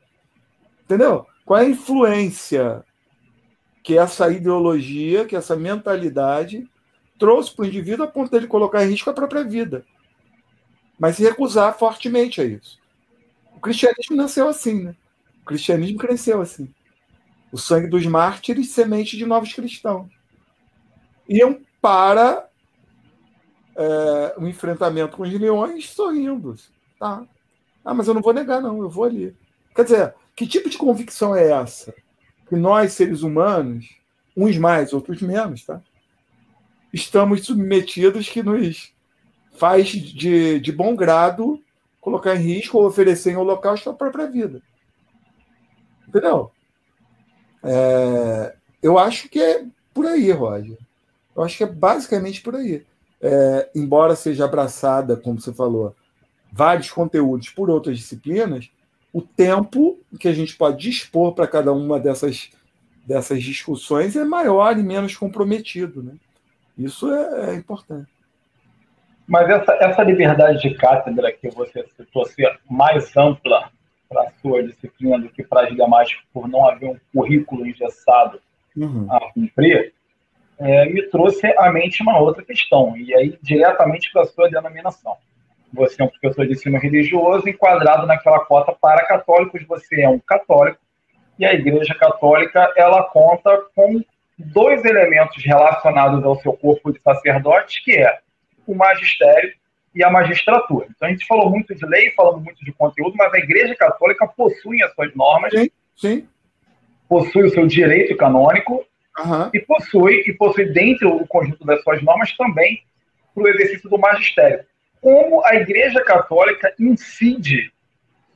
Speaker 3: Entendeu? Qual é a influência que essa ideologia, que essa mentalidade trouxe para o indivíduo a ponto dele colocar em risco a própria vida? mas se recusar fortemente a isso. O cristianismo nasceu assim, né? O cristianismo cresceu assim. O sangue dos mártires, semente de novos cristãos. Iam para é, o enfrentamento com os leões sorrindo. Tá? Ah, mas eu não vou negar, não, eu vou ali. Quer dizer, que tipo de convicção é essa? Que nós, seres humanos, uns mais, outros menos, tá? estamos submetidos que nos faz de, de bom grado colocar em risco ou oferecer em holocausto a própria vida. Entendeu? É, eu acho que é por aí, Roger. Eu acho que é basicamente por aí. É, embora seja abraçada, como você falou, vários conteúdos por outras disciplinas, o tempo que a gente pode dispor para cada uma dessas, dessas discussões é maior e menos comprometido. Né? Isso é, é importante.
Speaker 1: Mas essa, essa liberdade de cátedra que você citou ser mais ampla para a sua disciplina do que para as demais, por não haver um currículo engessado uhum. a cumprir, é, me trouxe à mente uma outra questão, e aí diretamente para a sua denominação. Você é um professor de ensino religioso enquadrado naquela cota para católicos, você é um católico, e a Igreja Católica ela conta com dois elementos relacionados ao seu corpo de sacerdotes, que é o magistério e a magistratura. Então a gente falou muito de lei, falamos muito de conteúdo, mas a Igreja Católica possui as suas normas,
Speaker 3: sim, sim.
Speaker 1: possui o seu direito canônico
Speaker 3: uhum.
Speaker 1: e possui e possui dentro do conjunto das suas normas também para o exercício do magistério. Como a Igreja Católica incide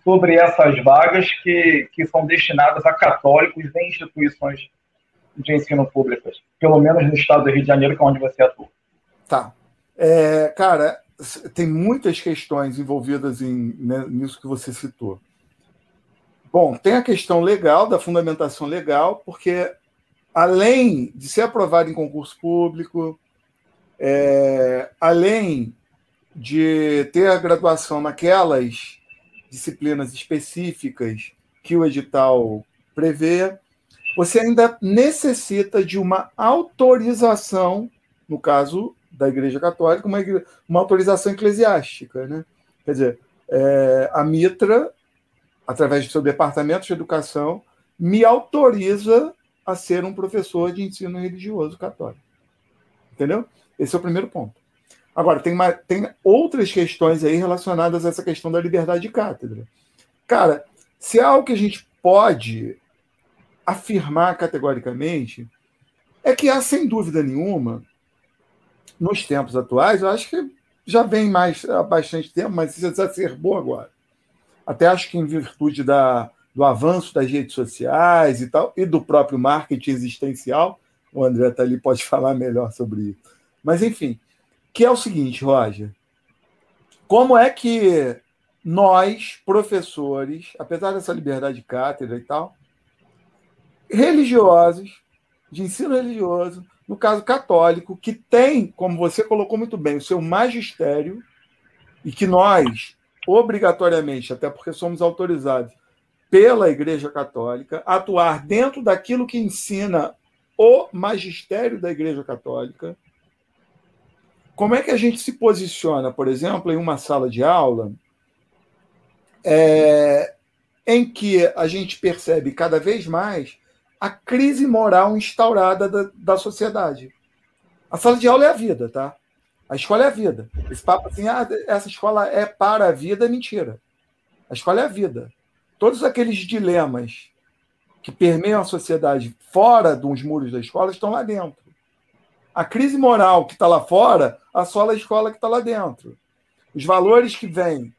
Speaker 1: sobre essas vagas que, que são destinadas a católicos em instituições de ensino públicas, pelo menos no estado do Rio de Janeiro, que é onde você atua.
Speaker 3: Tá. É, cara, tem muitas questões envolvidas em, né, nisso que você citou. Bom, tem a questão legal, da fundamentação legal, porque além de ser aprovado em concurso público, é, além de ter a graduação naquelas disciplinas específicas que o edital prevê, você ainda necessita de uma autorização, no caso da Igreja Católica uma, uma autorização eclesiástica. Né? Quer dizer, é, a Mitra, através do seu departamento de educação, me autoriza a ser um professor de ensino religioso católico. Entendeu? Esse é o primeiro ponto. Agora, tem, uma, tem outras questões aí relacionadas a essa questão da liberdade de cátedra. Cara, se há algo que a gente pode afirmar categoricamente, é que há, sem dúvida nenhuma, nos tempos atuais, eu acho que já vem mais há bastante tempo, mas isso exacerbou agora. Até acho que em virtude da, do avanço das redes sociais e tal, e do próprio marketing existencial, o André tá ali pode *laughs* falar melhor sobre isso. Mas, enfim, que é o seguinte, Roger. Como é que nós, professores, apesar dessa liberdade de cátedra e tal, religiosos, de ensino religioso, no caso católico, que tem, como você colocou muito bem, o seu magistério, e que nós, obrigatoriamente, até porque somos autorizados pela Igreja Católica, atuar dentro daquilo que ensina o magistério da Igreja Católica. Como é que a gente se posiciona, por exemplo, em uma sala de aula é, em que a gente percebe cada vez mais a crise moral instaurada da, da sociedade. A sala de aula é a vida, tá? A escola é a vida. Esse papo assim, ah, essa escola é para a vida, é mentira. A escola é a vida. Todos aqueles dilemas que permeiam a sociedade fora dos muros da escola estão lá dentro. A crise moral que está lá fora assola a escola que está lá dentro. Os valores que vêm,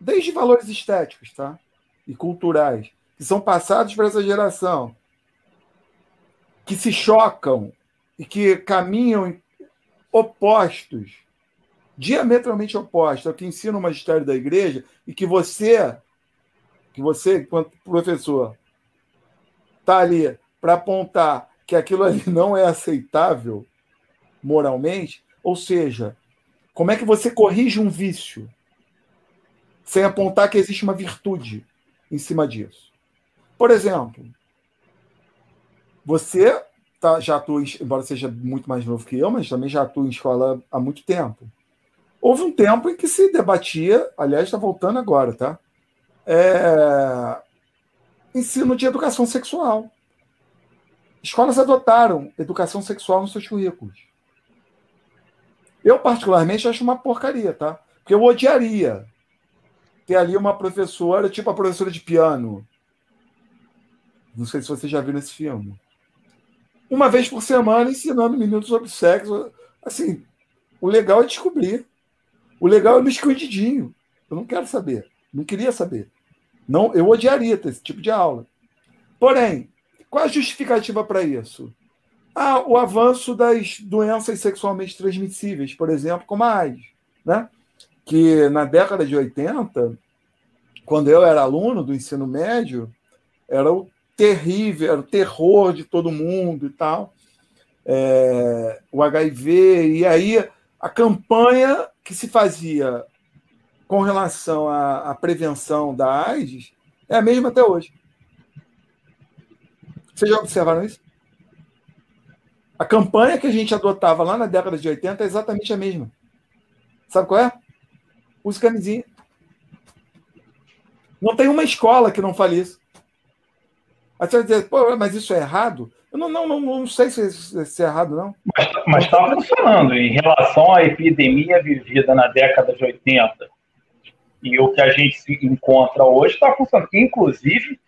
Speaker 3: desde valores estéticos tá? e culturais, que são passados para essa geração, que se chocam e que caminham opostos, diametralmente opostos ao que ensina o magistério da igreja e que você, que você, enquanto professor, está ali para apontar que aquilo ali *laughs* não é aceitável moralmente, ou seja, como é que você corrige um vício sem apontar que existe uma virtude em cima disso? Por exemplo, você tá, já atua, embora seja muito mais novo que eu, mas também já atua em escola há muito tempo. Houve um tempo em que se debatia, aliás, está voltando agora, tá? É, ensino de educação sexual. Escolas adotaram educação sexual nos seus currículos. Eu, particularmente, acho uma porcaria, tá? Porque eu odiaria ter ali uma professora, tipo a professora de piano. Não sei se você já viu esse filme uma vez por semana ensinando meninos sobre sexo. Assim, o legal é descobrir. O legal é no escondidinho. Eu não quero saber. Não queria saber. Não, eu odiaria esse tipo de aula. Porém, qual a justificativa para isso? Ah, o avanço das doenças sexualmente transmissíveis, por exemplo, como a AIDS, né? Que na década de 80, quando eu era aluno do ensino médio, era o terrível, era o terror de todo mundo e tal. É, o HIV, e aí a campanha que se fazia com relação à, à, prevenção da AIDS é a mesma até hoje. Vocês já observaram isso? A campanha que a gente adotava lá na década de 80 é exatamente a mesma. Sabe qual é? Use camisinha. Não tem uma escola que não fale isso. Você vai dizer, Pô, mas isso é errado? Eu não, não, não, não sei se, se é errado, não.
Speaker 1: Mas está funcionando. Em relação à epidemia vivida na década de 80 e o que a gente se encontra hoje, está funcionando. Inclusive,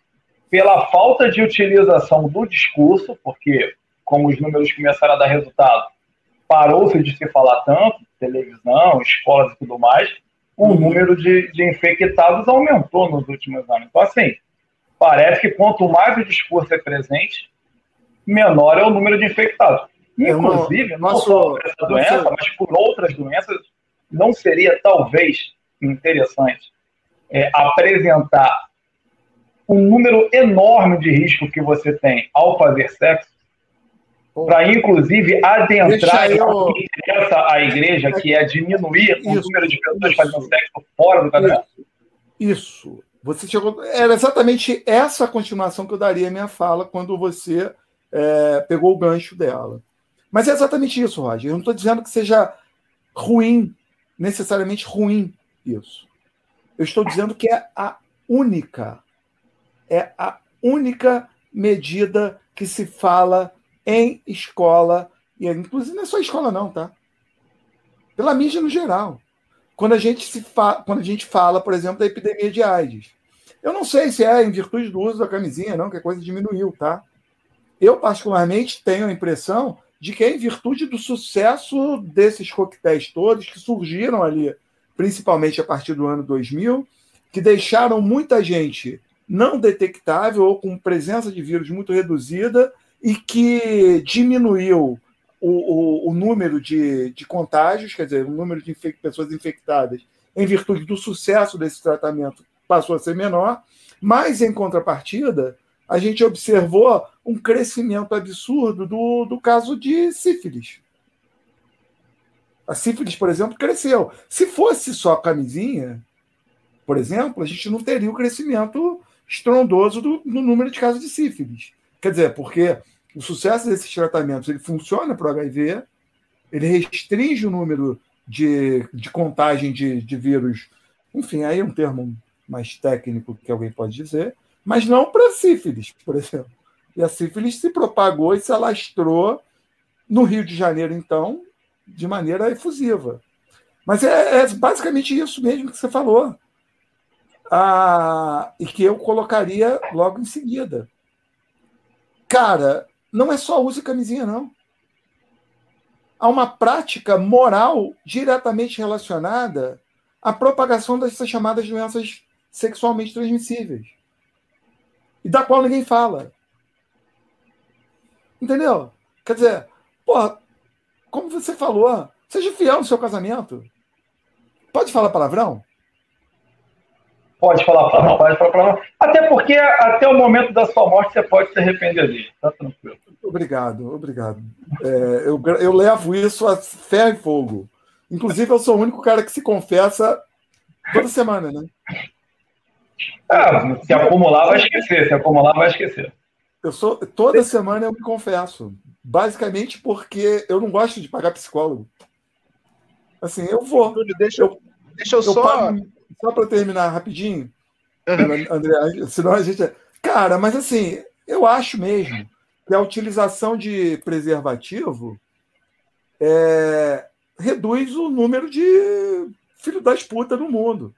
Speaker 1: pela falta de utilização do discurso, porque, como os números começaram a dar resultado, parou-se de se falar tanto, televisão, escolas e tudo mais, o uhum. número de, de infectados aumentou nos últimos anos. Então, assim, parece que quanto mais o discurso é presente, menor é o número de infectados. Inclusive, não, não só por essa doença, mas por outras doenças, não seria talvez interessante é, apresentar um número enorme de risco que você tem ao fazer sexo, para inclusive adentrar eu... interessa a igreja, que é diminuir isso, o número de pessoas isso, fazendo sexo fora do casamento?
Speaker 3: Isso. Você chegou. Era exatamente essa continuação que eu daria a minha fala quando você é, pegou o gancho dela. Mas é exatamente isso, Roger. Eu não estou dizendo que seja ruim, necessariamente ruim isso. Eu estou dizendo que é a única, é a única medida que se fala em escola, e inclusive não é só escola, não, tá? Pela mídia no geral quando a gente se fa... quando a gente fala, por exemplo, da epidemia de AIDS. Eu não sei se é em virtude do uso da camisinha, não, que a coisa diminuiu, tá? Eu, particularmente, tenho a impressão de que é em virtude do sucesso desses coquetéis todos que surgiram ali, principalmente a partir do ano 2000, que deixaram muita gente não detectável ou com presença de vírus muito reduzida e que diminuiu o, o, o número de, de contágios, quer dizer, o número de pessoas infectadas, em virtude do sucesso desse tratamento, passou a ser menor, mas, em contrapartida, a gente observou um crescimento absurdo do, do caso de sífilis. A sífilis, por exemplo, cresceu. Se fosse só camisinha, por exemplo, a gente não teria o crescimento estrondoso do, do número de casos de sífilis. Quer dizer, porque o sucesso desses tratamentos ele funciona para o HIV, ele restringe o número de, de contagem de, de vírus, enfim, aí é um termo mais técnico que alguém pode dizer, mas não para sífilis, por exemplo. E a sífilis se propagou e se alastrou no Rio de Janeiro, então, de maneira efusiva. Mas é, é basicamente isso mesmo que você falou. Ah, e que eu colocaria logo em seguida. Cara, não é só uso camisinha, não. Há uma prática moral diretamente relacionada à propagação dessas chamadas doenças sexualmente transmissíveis. E da qual ninguém fala. Entendeu? Quer dizer, porra, como você falou, seja fiel no seu casamento. Pode falar palavrão?
Speaker 1: Pode falar palavrão, pode falar palavrão. Até porque até o momento da sua morte você pode se arrepender dele. Tá tranquilo.
Speaker 3: Obrigado, obrigado. É, eu, eu levo isso a ferro e fogo. Inclusive, eu sou o único cara que se confessa toda semana, né?
Speaker 1: Ah, se acumular, vai esquecer. Se acumular, vai esquecer.
Speaker 3: Eu sou, toda semana eu me confesso. Basicamente porque eu não gosto de pagar psicólogo. Assim, eu vou.
Speaker 2: Deixa eu, deixa eu, eu só. Pago,
Speaker 3: só para terminar rapidinho. André, senão a gente. Cara, mas assim, eu acho mesmo que a utilização de preservativo é, reduz o número de filho das putas no mundo.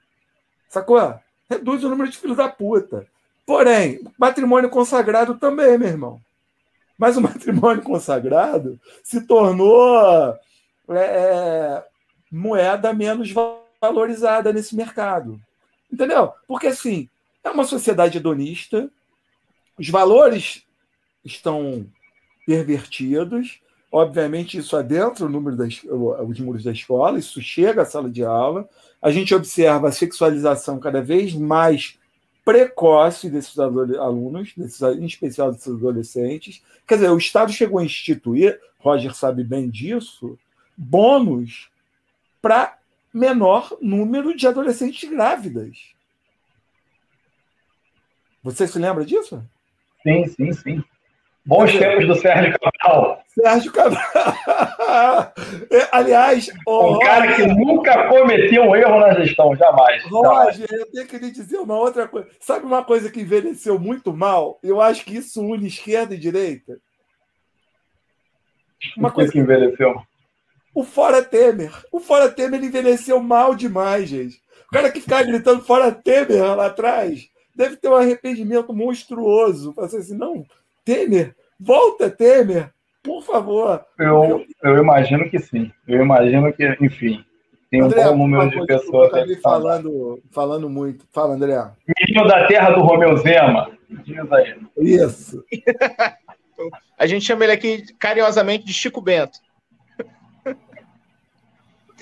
Speaker 3: Sacou? Reduz o número de filhos da puta. Porém, matrimônio consagrado também, meu irmão. Mas o matrimônio consagrado se tornou é, é moeda menos valorizada nesse mercado. Entendeu? Porque, assim, é uma sociedade hedonista, os valores estão pervertidos, obviamente isso adentra os muros da escola, isso chega à sala de aula, a gente observa a sexualização cada vez mais precoce desses alunos, desses, em especial desses adolescentes. Quer dizer, o Estado chegou a instituir, Roger sabe bem disso, bônus para menor número de adolescentes grávidas. Você se lembra disso?
Speaker 1: Sim, sim, sim. Bons tempos do Sérgio Cabral.
Speaker 3: Sérgio Cabral. *laughs* É, aliás,
Speaker 1: o um cara que nunca cometeu um erro na gestão, jamais.
Speaker 3: Roger, eu tenho que lhe dizer uma outra coisa. Sabe uma coisa que envelheceu muito mal? Eu acho que isso une esquerda e direita.
Speaker 1: Uma coisa que envelheceu.
Speaker 3: O Fora Temer. O Fora Temer envelheceu mal demais, gente. O cara que ficava gritando Fora Temer lá atrás deve ter um arrependimento monstruoso. Fazer assim, não, Temer, volta, Temer, por favor.
Speaker 1: Eu, eu imagino que sim. Eu imagino que, enfim, tem André, um bom número de pessoas.
Speaker 3: Eu falando, falando muito. Fala, André.
Speaker 1: Menino da terra do Romeu Zema. Diz aí.
Speaker 3: Isso. *laughs*
Speaker 2: A gente chama ele aqui carinhosamente de Chico Bento.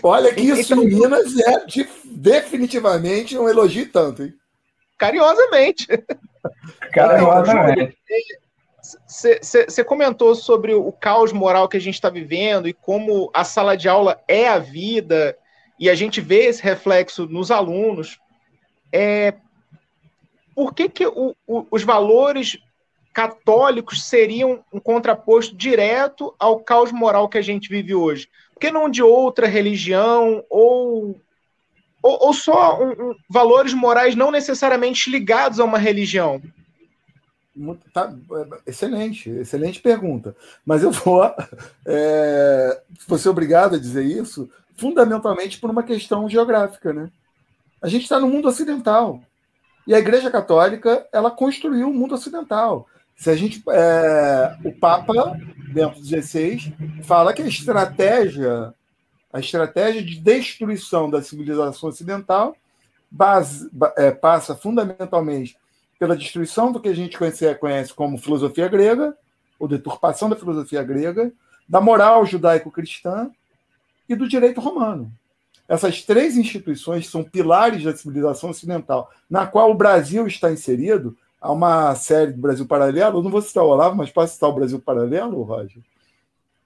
Speaker 3: Olha que isso então, em Minas é de, definitivamente um elogio tanto, hein?
Speaker 2: Carinhosamente.
Speaker 1: Carinhosamente.
Speaker 2: Você comentou sobre o caos moral que a gente está vivendo e como a sala de aula é a vida, e a gente vê esse reflexo nos alunos. É, por que, que o, o, os valores católicos seriam um contraposto direto ao caos moral que a gente vive hoje? Por que não de outra religião ou, ou, ou só um, um, valores morais não necessariamente ligados a uma religião?
Speaker 3: Tá, excelente, excelente pergunta. Mas eu vou, *laughs* é, vou ser obrigado a dizer isso fundamentalmente por uma questão geográfica, né? A gente está no mundo ocidental e a Igreja Católica ela construiu o mundo ocidental. Se a gente, é, o Papa Bento XVI fala que a estratégia, a estratégia de destruição da civilização ocidental base, é, passa fundamentalmente pela destruição do que a gente conhece, conhece como filosofia grega, ou deturpação da filosofia grega, da moral judaico-cristã e do direito romano. Essas três instituições são pilares da civilização ocidental, na qual o Brasil está inserido. Há uma série do Brasil Paralelo, eu não vou citar o Olavo, mas posso citar o Brasil Paralelo, Roger?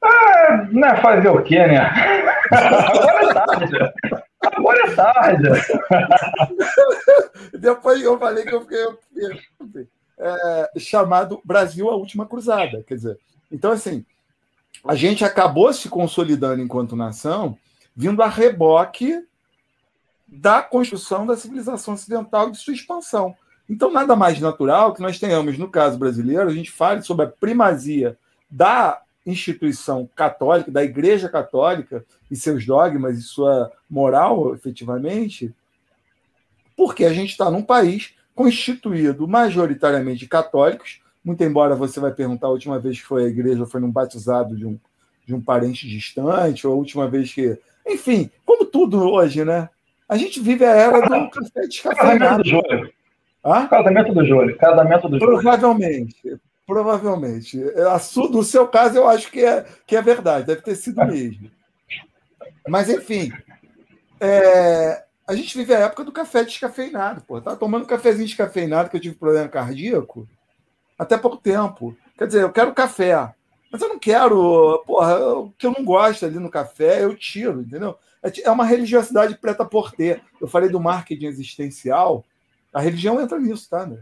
Speaker 1: Ah, não é fazer o quê, né? *laughs* Agora é tarde. Agora é tarde. *laughs*
Speaker 3: Depois eu falei que eu fiquei é, chamado Brasil a Última Cruzada. Quer dizer, então, assim, a gente acabou se consolidando enquanto nação, vindo a reboque da construção da civilização ocidental e de sua expansão. Então, nada mais natural que nós tenhamos, no caso brasileiro, a gente fale sobre a primazia da instituição católica, da Igreja Católica e seus dogmas e sua moral, efetivamente, porque a gente está num país constituído majoritariamente de católicos, muito embora você vai perguntar a última vez que foi à igreja foi num batizado de um, de um parente distante, ou a última vez que. Enfim, como tudo hoje, né? A gente vive a era do café
Speaker 1: descafeinado. Casamento do? Casamento do Júlio. Casamento do
Speaker 3: Júlio. Provavelmente. Provavelmente. No seu caso, eu acho que é, que é verdade, deve ter sido mesmo. Mas, enfim, é, a gente vive a época do café descafeinado. Pô. Tava tomando cafezinho descafeinado, que eu tive problema cardíaco, até pouco tempo. Quer dizer, eu quero café, mas eu não quero, porra, o que eu não gosto ali no café, eu tiro, entendeu? É, é uma religiosidade preta por ter. Eu falei do marketing existencial, a religião entra nisso, tá? Né?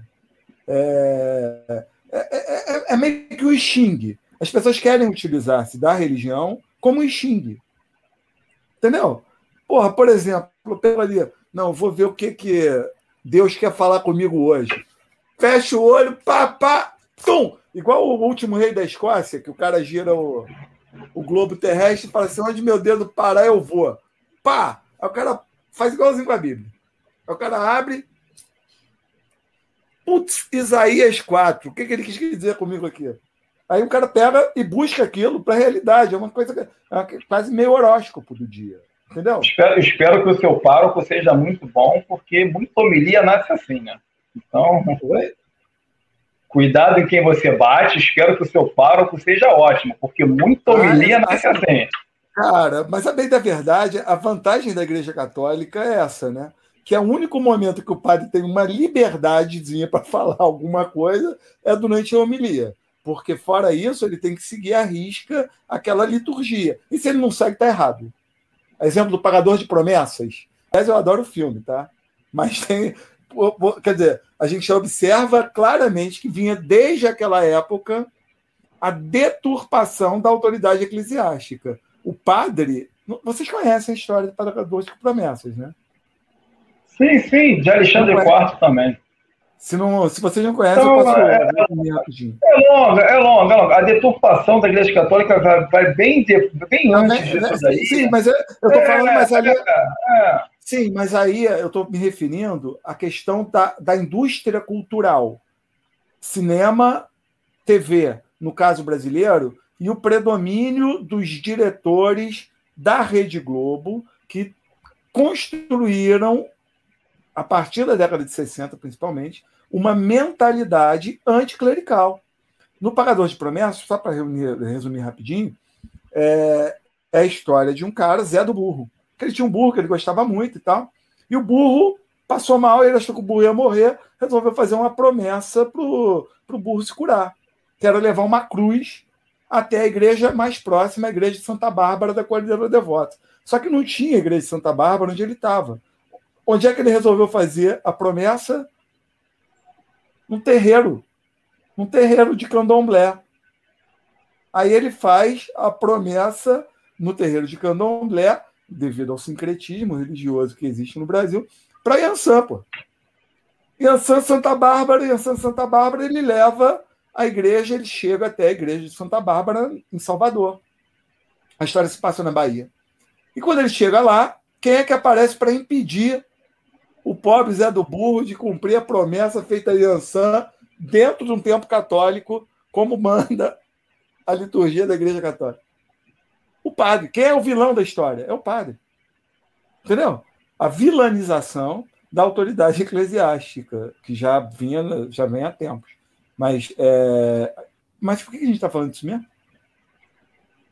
Speaker 3: É, é, é, é, é, meio que o Xing. As pessoas querem utilizar-se da religião como Xing. Entendeu? Porra, por exemplo, pelo ali, não, vou ver o que, que Deus quer falar comigo hoje. Fecha o olho, pá, pá, tum! Igual o último rei da Escócia, que o cara gira o, o globo terrestre e fala assim: onde meu dedo parar, eu vou. Pá! Aí o cara faz igualzinho com a Bíblia. Aí o cara abre, Putz, Isaías 4, o que, que ele quis dizer comigo aqui? Aí o cara pega e busca aquilo para a realidade. É uma coisa é quase meio horóscopo do dia. Entendeu?
Speaker 1: Espero, espero que o seu pároco seja muito bom, porque muito homilia nasce assim, né? Então, Oi? cuidado em quem você bate. Espero que o seu pároco seja ótimo, porque muito homilia nasce assim.
Speaker 3: Cara, mas a bem da verdade, a vantagem da Igreja Católica é essa, né? Que é o único momento que o padre tem uma liberdadezinha para *laughs* falar alguma coisa é durante a homilia. Porque, fora isso, ele tem que seguir à risca aquela liturgia. E se ele não segue, está errado. Exemplo do Pagador de Promessas. Mas eu adoro o filme, tá? Mas tem. Quer dizer, a gente observa claramente que vinha desde aquela época a deturpação da autoridade eclesiástica. O padre. Vocês conhecem a história do Pagador de Promessas, né?
Speaker 1: Sim, sim, de Alexandre IV também.
Speaker 3: Se, não, se vocês não conhecem, então, eu posso é, é.
Speaker 1: É longa, é longa, é longa. A deturpação da Igreja Católica vai, vai bem, de, bem antes é, disso daí.
Speaker 3: Sim, mas eu estou falando, mas ali. Sim, mas aí eu estou me referindo à questão da, da indústria cultural. Cinema, TV, no caso brasileiro, e o predomínio dos diretores da Rede Globo que construíram a partir da década de 60, principalmente, uma mentalidade anticlerical. No Pagador de Promessas, só para resumir rapidinho, é, é, a história de um cara, Zé do Burro. Que ele tinha um burro que ele gostava muito e tal. E o burro passou mal, ele achou que o burro ia morrer, resolveu fazer uma promessa para o burro se curar, que era levar uma cruz até a igreja mais próxima, a igreja de Santa Bárbara da Cordeira Devota. Só que não tinha igreja de Santa Bárbara onde ele estava. Onde é que ele resolveu fazer a promessa? No terreiro. No terreiro de candomblé. Aí ele faz a promessa no terreiro de candomblé, devido ao sincretismo religioso que existe no Brasil, para Yansan, pô. Yansan Santa Bárbara, Yansan Santa Bárbara, ele leva a igreja, ele chega até a igreja de Santa Bárbara, em Salvador. A história se passa na Bahia. E quando ele chega lá, quem é que aparece para impedir o pobre Zé do Burro de cumprir a promessa feita a Yansan dentro de um tempo católico, como manda a liturgia da Igreja Católica. O padre. Quem é o vilão da história? É o padre. Entendeu? A vilanização da autoridade eclesiástica, que já vinha, já vem há tempos. Mas, é... Mas por que a gente está falando disso mesmo?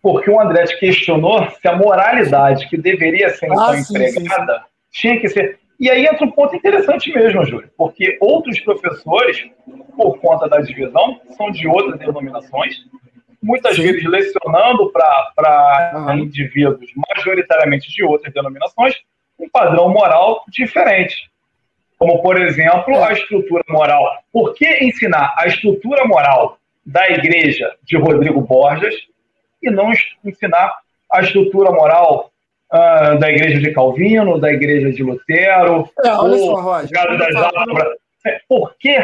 Speaker 1: Porque o André questionou se a moralidade que deveria ser então ah, sim, empregada sim, sim. tinha que ser. E aí entra um ponto interessante mesmo, Júlio, porque outros professores, por conta da divisão, são de outras denominações, muitas Sim. vezes lecionando para uhum. indivíduos majoritariamente de outras denominações, um padrão moral diferente. Como, por exemplo, a estrutura moral. Por que ensinar a estrutura moral da igreja de Rodrigo Borges e não ensinar a estrutura moral uh, da igreja de Calvino, da igreja de Lutero,
Speaker 3: é, olha só, Roger,
Speaker 1: das é, Por que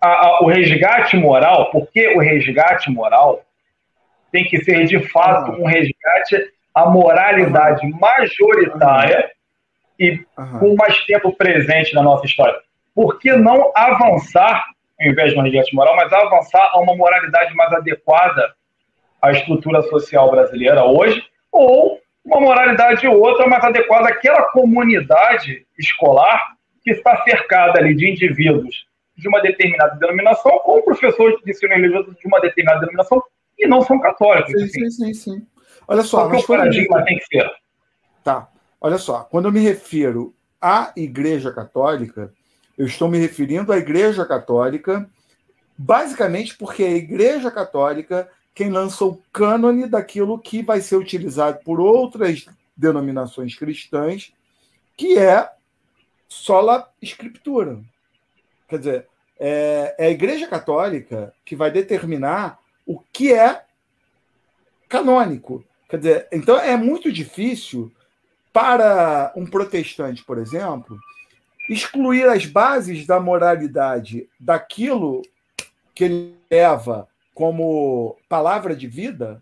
Speaker 1: a, a, o resgate moral, por que o resgate moral tem que ser de fato um resgate à moralidade majoritária e com mais tempo presente na nossa história. Por que não avançar, ao invés de um resgate moral, mas avançar a uma moralidade mais adequada à estrutura social brasileira hoje, ou uma moralidade outra mais adequada àquela comunidade escolar que está cercada ali de indivíduos de uma determinada denominação ou professores de ensino religioso de uma determinada denominação e não são católicos.
Speaker 3: Sim, assim. sim, sim, sim. Olha só,
Speaker 1: mas o paradigma tem que ser.
Speaker 3: Tá. Olha só, quando eu me refiro à Igreja Católica, eu estou me referindo à Igreja Católica, basicamente porque a Igreja Católica quem lança o cânone daquilo que vai ser utilizado por outras denominações cristãs, que é sola escritura. Quer dizer, é, é a Igreja Católica que vai determinar o que é canônico. Quer dizer, então é muito difícil para um protestante, por exemplo, excluir as bases da moralidade daquilo que ele leva como palavra de vida,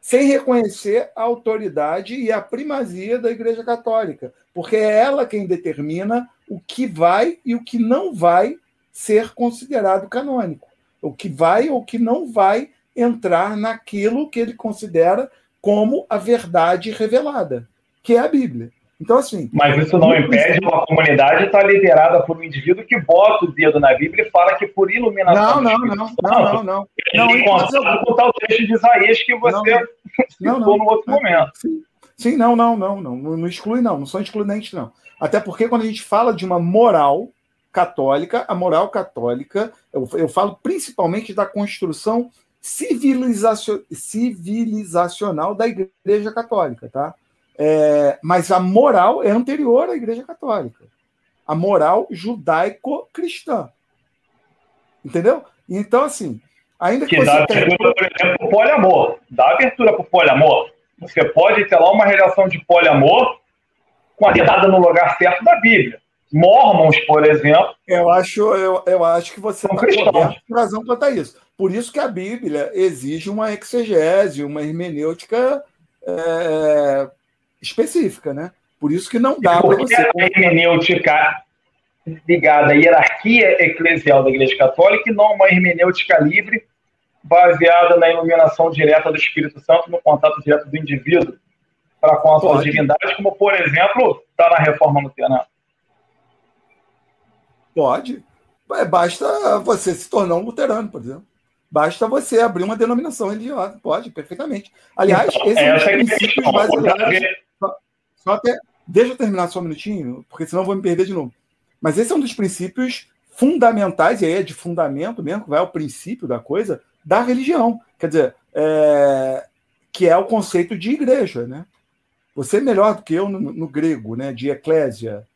Speaker 3: sem reconhecer a autoridade e a primazia da Igreja Católica, porque é ela quem determina o que vai e o que não vai ser considerado canônico, o que vai ou o que não vai entrar naquilo que ele considera como a verdade revelada, que é a Bíblia. Então, assim.
Speaker 1: Mas isso não impede uma comunidade estar liderada por um indivíduo que bota o dedo na Bíblia e fala que por iluminação.
Speaker 3: Não, não, não, não, não, não. Ele
Speaker 1: não, consegue botar o texto de Isaías que você não, *laughs* não, no outro momento.
Speaker 3: Sim. Sim, não, não, não, não, não exclui, não, não são excludentes, não. Até porque quando a gente fala de uma moral católica, a moral católica, eu, eu falo principalmente da construção civilizacio, civilizacional da Igreja Católica, tá? É, mas a moral é anterior à Igreja Católica. A moral judaico-cristã. Entendeu? Então, assim, ainda que,
Speaker 1: que dá abertura, por exemplo, para o poliamor. Dá abertura para o poliamor. Você pode ter lá uma relação de poliamor com a dedada no lugar certo da Bíblia. Mormons, por exemplo.
Speaker 3: Eu acho, eu, eu acho que você não tem razão quanto a isso. Por isso que a Bíblia exige uma exegese, uma hermenêutica é, específica, né? Por isso que não dá para você. A
Speaker 1: hermenêutica ligada à hierarquia eclesial da Igreja Católica e não uma hermenêutica livre baseada na iluminação direta do Espírito Santo, no contato direto do indivíduo para com a sua divindade, como, por exemplo, está na reforma luterana.
Speaker 3: Pode. É, basta você se tornar um luterano, por exemplo. Basta você abrir uma denominação religiosa. Pode, perfeitamente. Aliás, então, esse é um dos princípios basilares. Até, deixa eu terminar só um minutinho, porque senão eu vou me perder de novo. Mas esse é um dos princípios fundamentais, e aí é de fundamento mesmo, que vai ao princípio da coisa, da religião. Quer dizer, é, que é o conceito de igreja. Né? Você é melhor do que eu no, no grego, né, de eclésia,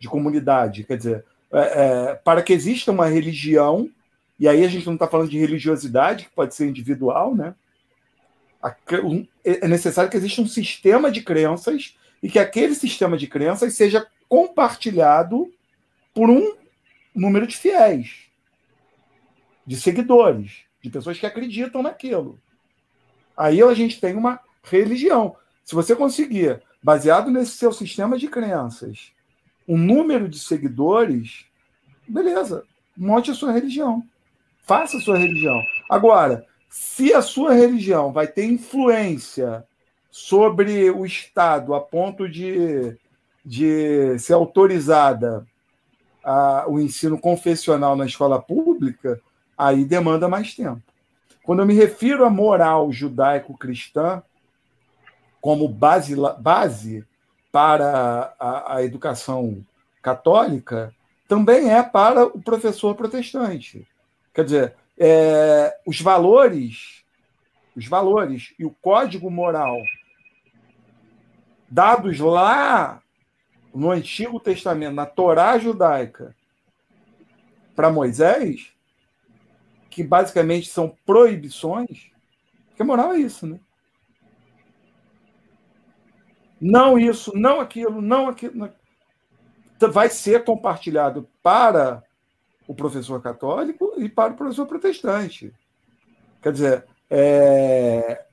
Speaker 3: de comunidade. Quer dizer, é, é, para que exista uma religião, e aí a gente não está falando de religiosidade, que pode ser individual, né? é necessário que exista um sistema de crenças e que aquele sistema de crenças seja compartilhado por um número de fiéis, de seguidores, de pessoas que acreditam naquilo. Aí a gente tem uma religião. Se você conseguir, baseado nesse seu sistema de crenças, um número de seguidores, beleza, monte a sua religião. Faça a sua religião. Agora, se a sua religião vai ter influência sobre o Estado a ponto de, de ser autorizada a, o ensino confessional na escola pública, aí demanda mais tempo. Quando eu me refiro à moral judaico-cristã como base, base para a, a educação católica, também é para o professor protestante. Quer dizer, é, os valores, os valores e o código moral dados lá no Antigo Testamento, na Torá judaica, para Moisés, que basicamente são proibições, a moral é isso, né? Não isso, não aquilo, não aquilo. Vai ser compartilhado para o professor católico e para o professor protestante. Quer dizer, É,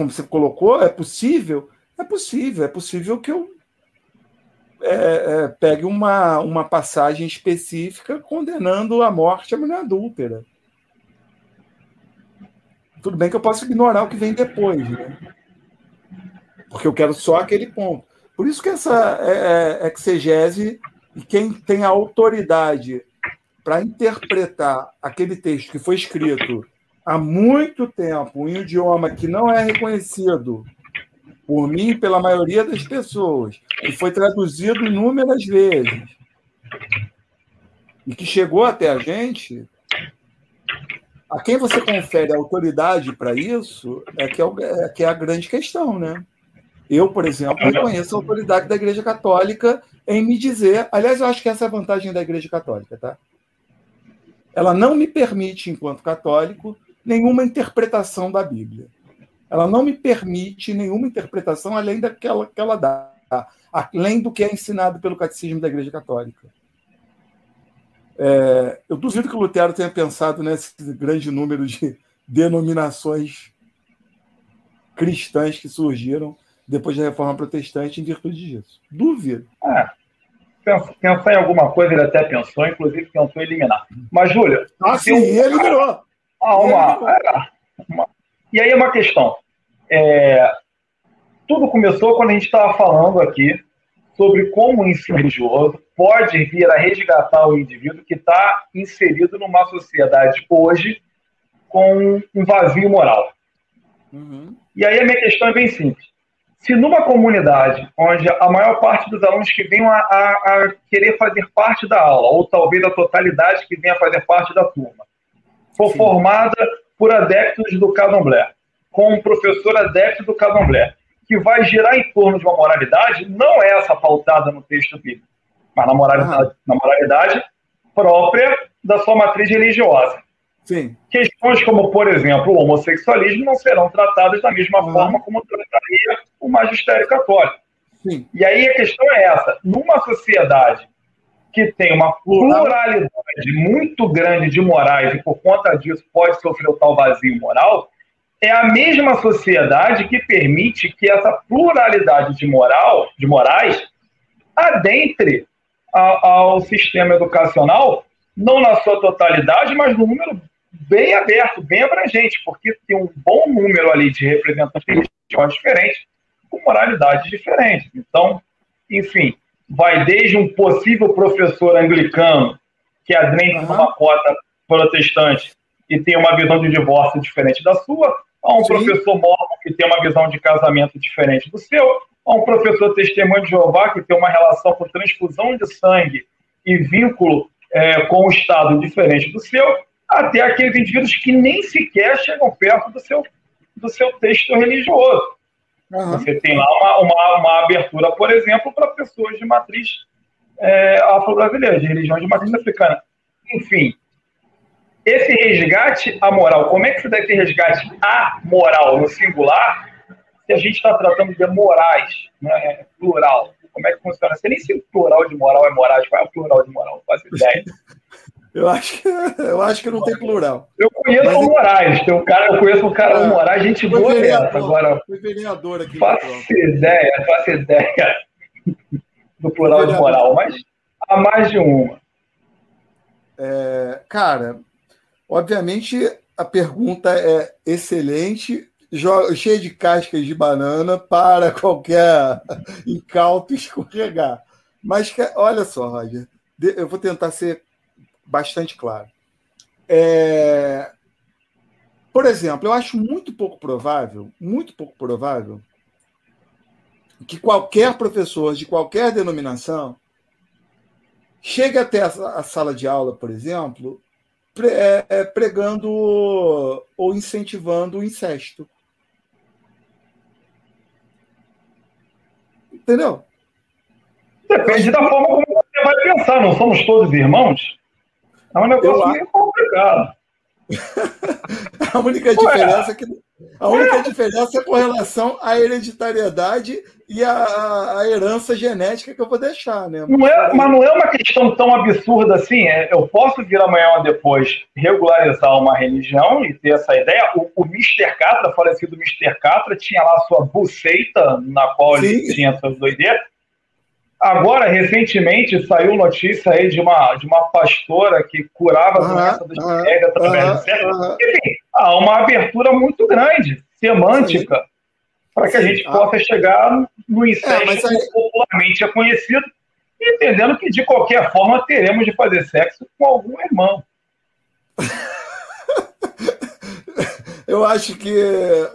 Speaker 3: como você colocou, é possível? É possível, é possível que eu é, é, pegue uma, uma passagem específica condenando a morte à mulher adúltera. Tudo bem que eu posso ignorar o que vem depois, né? Porque eu quero só aquele ponto. Por isso que essa é, é, exegese e quem tem a autoridade para interpretar aquele texto que foi escrito há muito tempo em um idioma que não é reconhecido por mim e pela maioria das pessoas, que foi traduzido inúmeras vezes e que chegou até a gente, a quem você confere autoridade para isso é que é, é, que é a grande questão, né? Eu, por exemplo, reconheço a autoridade da Igreja Católica em me dizer. Aliás, eu acho que essa é a vantagem da Igreja Católica, tá? Ela não me permite, enquanto católico, nenhuma interpretação da Bíblia. Ela não me permite nenhuma interpretação além daquela que ela dá, além do que é ensinado pelo Catecismo da Igreja Católica. É, eu duvido que o Lutero tenha pensado nesse grande número de denominações cristãs que surgiram depois da Reforma Protestante em virtude disso. Duvido.
Speaker 1: É, pensar em alguma coisa ele até pensou, inclusive pensou em eliminar. Mas, Júlia.
Speaker 3: Ah, sim, um... ele eliminou.
Speaker 1: Ah, uma, é, uma, E aí é uma questão. É, tudo começou quando a gente estava falando aqui sobre como o ensino religioso pode vir a resgatar o indivíduo que está inserido numa sociedade hoje com um vazio moral. Uhum. E aí a minha questão é bem simples. Se numa comunidade onde a maior parte dos alunos que venham a, a, a querer fazer parte da aula, ou talvez a totalidade que venha a fazer parte da turma, for Sim. formada por adeptos do candomblé, com um professor adepto do candomblé, que vai girar em torno de uma moralidade, não é essa pautada no texto bíblico, mas na moralidade, na moralidade própria da sua matriz religiosa. Sim. Questões como, por exemplo, o homossexualismo não serão tratadas da mesma uhum. forma como trataria o magistério católico. Sim. E aí a questão é essa: numa sociedade que tem uma pluralidade muito grande de morais e por conta disso pode sofrer o tal vazio moral, é a mesma sociedade que permite que essa pluralidade de moral, de morais, adentre ao sistema educacional, não na sua totalidade, mas no número bem aberto, bem abrangente, porque tem um bom número ali de representantes diferentes, com moralidades diferentes. Então, enfim, vai desde um possível professor anglicano que adentre uhum. uma cota protestante e tem uma visão de divórcio diferente da sua, a um Sim. professor mormon que tem uma visão de casamento diferente do seu, a um professor testemunho de Jeová que tem uma relação com transfusão de sangue e vínculo é, com o Estado diferente do seu, até aqueles indivíduos que nem sequer chegam perto do seu, do seu texto religioso. Uhum. Você tem lá uma, uma, uma, abertura, por exemplo, para pessoas de matriz é, afro-brasileira, de religião de matriz africana. Enfim, esse resgate à moral, como é que se dá esse resgate à moral no singular, se a gente está tratando de morais, né, é plural? Como é que funciona? Você nem se o plural de moral é morais, qual é o plural de moral? Não faço ideia. *laughs*
Speaker 3: Eu acho que, eu acho que não tem plural.
Speaker 1: Eu conheço Mas, o Moraes, tem um cara, eu conheço um cara, o Moraes, gente boa dessa. Agora,
Speaker 3: foi vereador aqui.
Speaker 1: Faço ideia, faço ideia do plural de moral, mas há mais de uma.
Speaker 3: É, cara, obviamente a pergunta é excelente, cheia de cascas de banana para *laughs* qualquer incauto escorregar. Mas olha só, Roger, eu vou tentar ser bastante claro. É... Por exemplo, eu acho muito pouco provável, muito pouco provável, que qualquer professor de qualquer denominação chegue até a sala de aula, por exemplo, é, é, pregando ou incentivando o incesto. Entendeu?
Speaker 1: Depende da forma como você vai pensar. Não somos todos irmãos? É um negócio meio complicado. *laughs*
Speaker 3: a única diferença é que A única diferença é com relação à hereditariedade e a, herança genética que eu vou deixar, né?
Speaker 1: Não é, mas não é uma questão tão absurda assim. É, eu posso vir amanhã ou depois regularizar uma religião e ter essa ideia. O, o Mr. Catra, falecido Mr. Catra, tinha lá a sua buceita, na qual Sim. ele tinha suas doideiras. Agora, recentemente, saiu notícia aí de uma, de uma pastora que curava a doença dos uh através do sexo. Enfim, há uma abertura muito grande, semântica, para que Sim. a gente possa chegar no incesto é, aí... que popularmente é conhecido, entendendo que, de qualquer forma, teremos de fazer sexo com algum irmão. *laughs*
Speaker 3: Eu acho que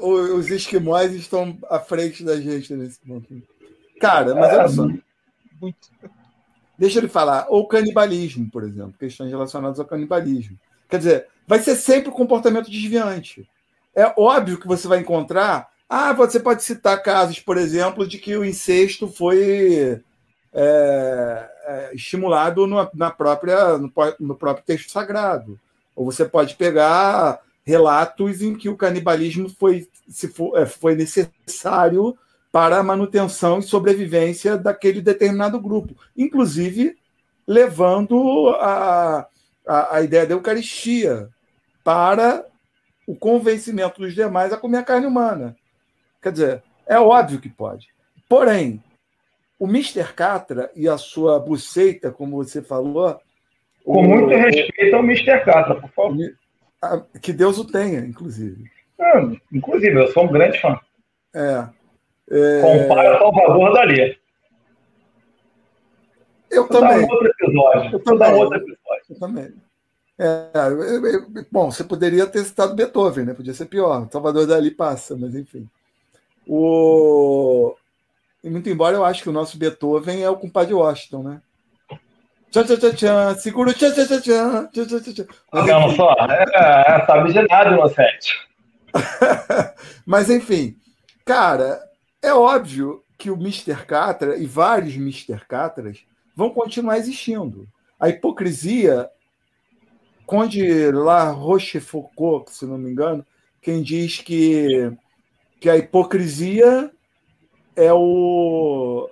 Speaker 3: os esquimós estão à frente da gente nesse ponto. Cara, mas é, olha só muito. Deixa ele falar. Ou canibalismo, por exemplo, questões relacionadas ao canibalismo. Quer dizer, vai ser sempre um comportamento desviante. É óbvio que você vai encontrar. Ah, você pode citar casos, por exemplo, de que o incesto foi é, é, estimulado no, na própria, no, no próprio texto sagrado. Ou você pode pegar relatos em que o canibalismo foi, se for, é, foi necessário para a manutenção e sobrevivência daquele determinado grupo, inclusive levando a, a, a ideia da Eucaristia para o convencimento dos demais a comer a carne humana. Quer dizer, é óbvio que pode. Porém, o Mr. Catra e a sua buceita, como você falou.
Speaker 1: Com o, muito respeito ao Mr. Catra, por favor.
Speaker 3: Que Deus o tenha, inclusive.
Speaker 1: Ah, inclusive, eu sou um grande fã.
Speaker 3: É.
Speaker 1: É... Compara Salvador dali.
Speaker 3: Eu também.
Speaker 1: outro episódio. Eu também. outro episódio.
Speaker 3: Eu também. É, bom, você poderia ter citado Beethoven, né? Podia ser pior. Salvador Dali passa, mas enfim. O... muito embora eu acho que o nosso Beethoven é o compadre Washington, né? Tchan, tchan, tchan, tchan, segura tchan, tchan, tchan, tchan, tchan, tchan, tchan.
Speaker 1: Não, só, é, é, sabe de nada, inocente.
Speaker 3: mas enfim, cara, é óbvio que o Mr. Catra e vários Mr. Catras vão continuar existindo. A hipocrisia, Conde La Rochefoucauld, se não me engano, quem diz que, que a hipocrisia é o.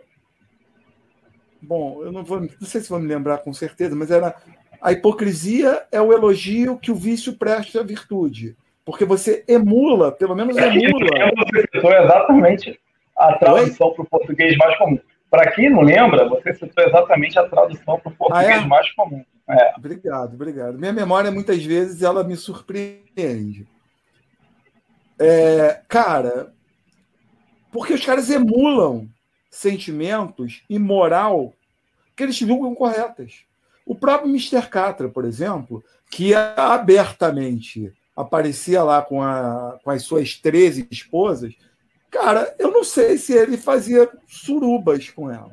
Speaker 3: Bom, eu não vou, não sei se vou me lembrar com certeza, mas era a hipocrisia é o elogio que o vício presta à virtude, porque você emula, pelo menos emula.
Speaker 1: Você citou exatamente a tradução para o português mais comum. Para quem não lembra, você citou exatamente a tradução para o português ah, é? mais comum. É.
Speaker 3: Obrigado, obrigado. Minha memória, muitas vezes, ela me surpreende. É, cara, porque os caras emulam sentimentos e moral que eles julgam corretas. O próprio Mr. Catra, por exemplo, que abertamente aparecia lá com, a, com as suas 13 esposas, Cara, eu não sei se ele fazia surubas com ela,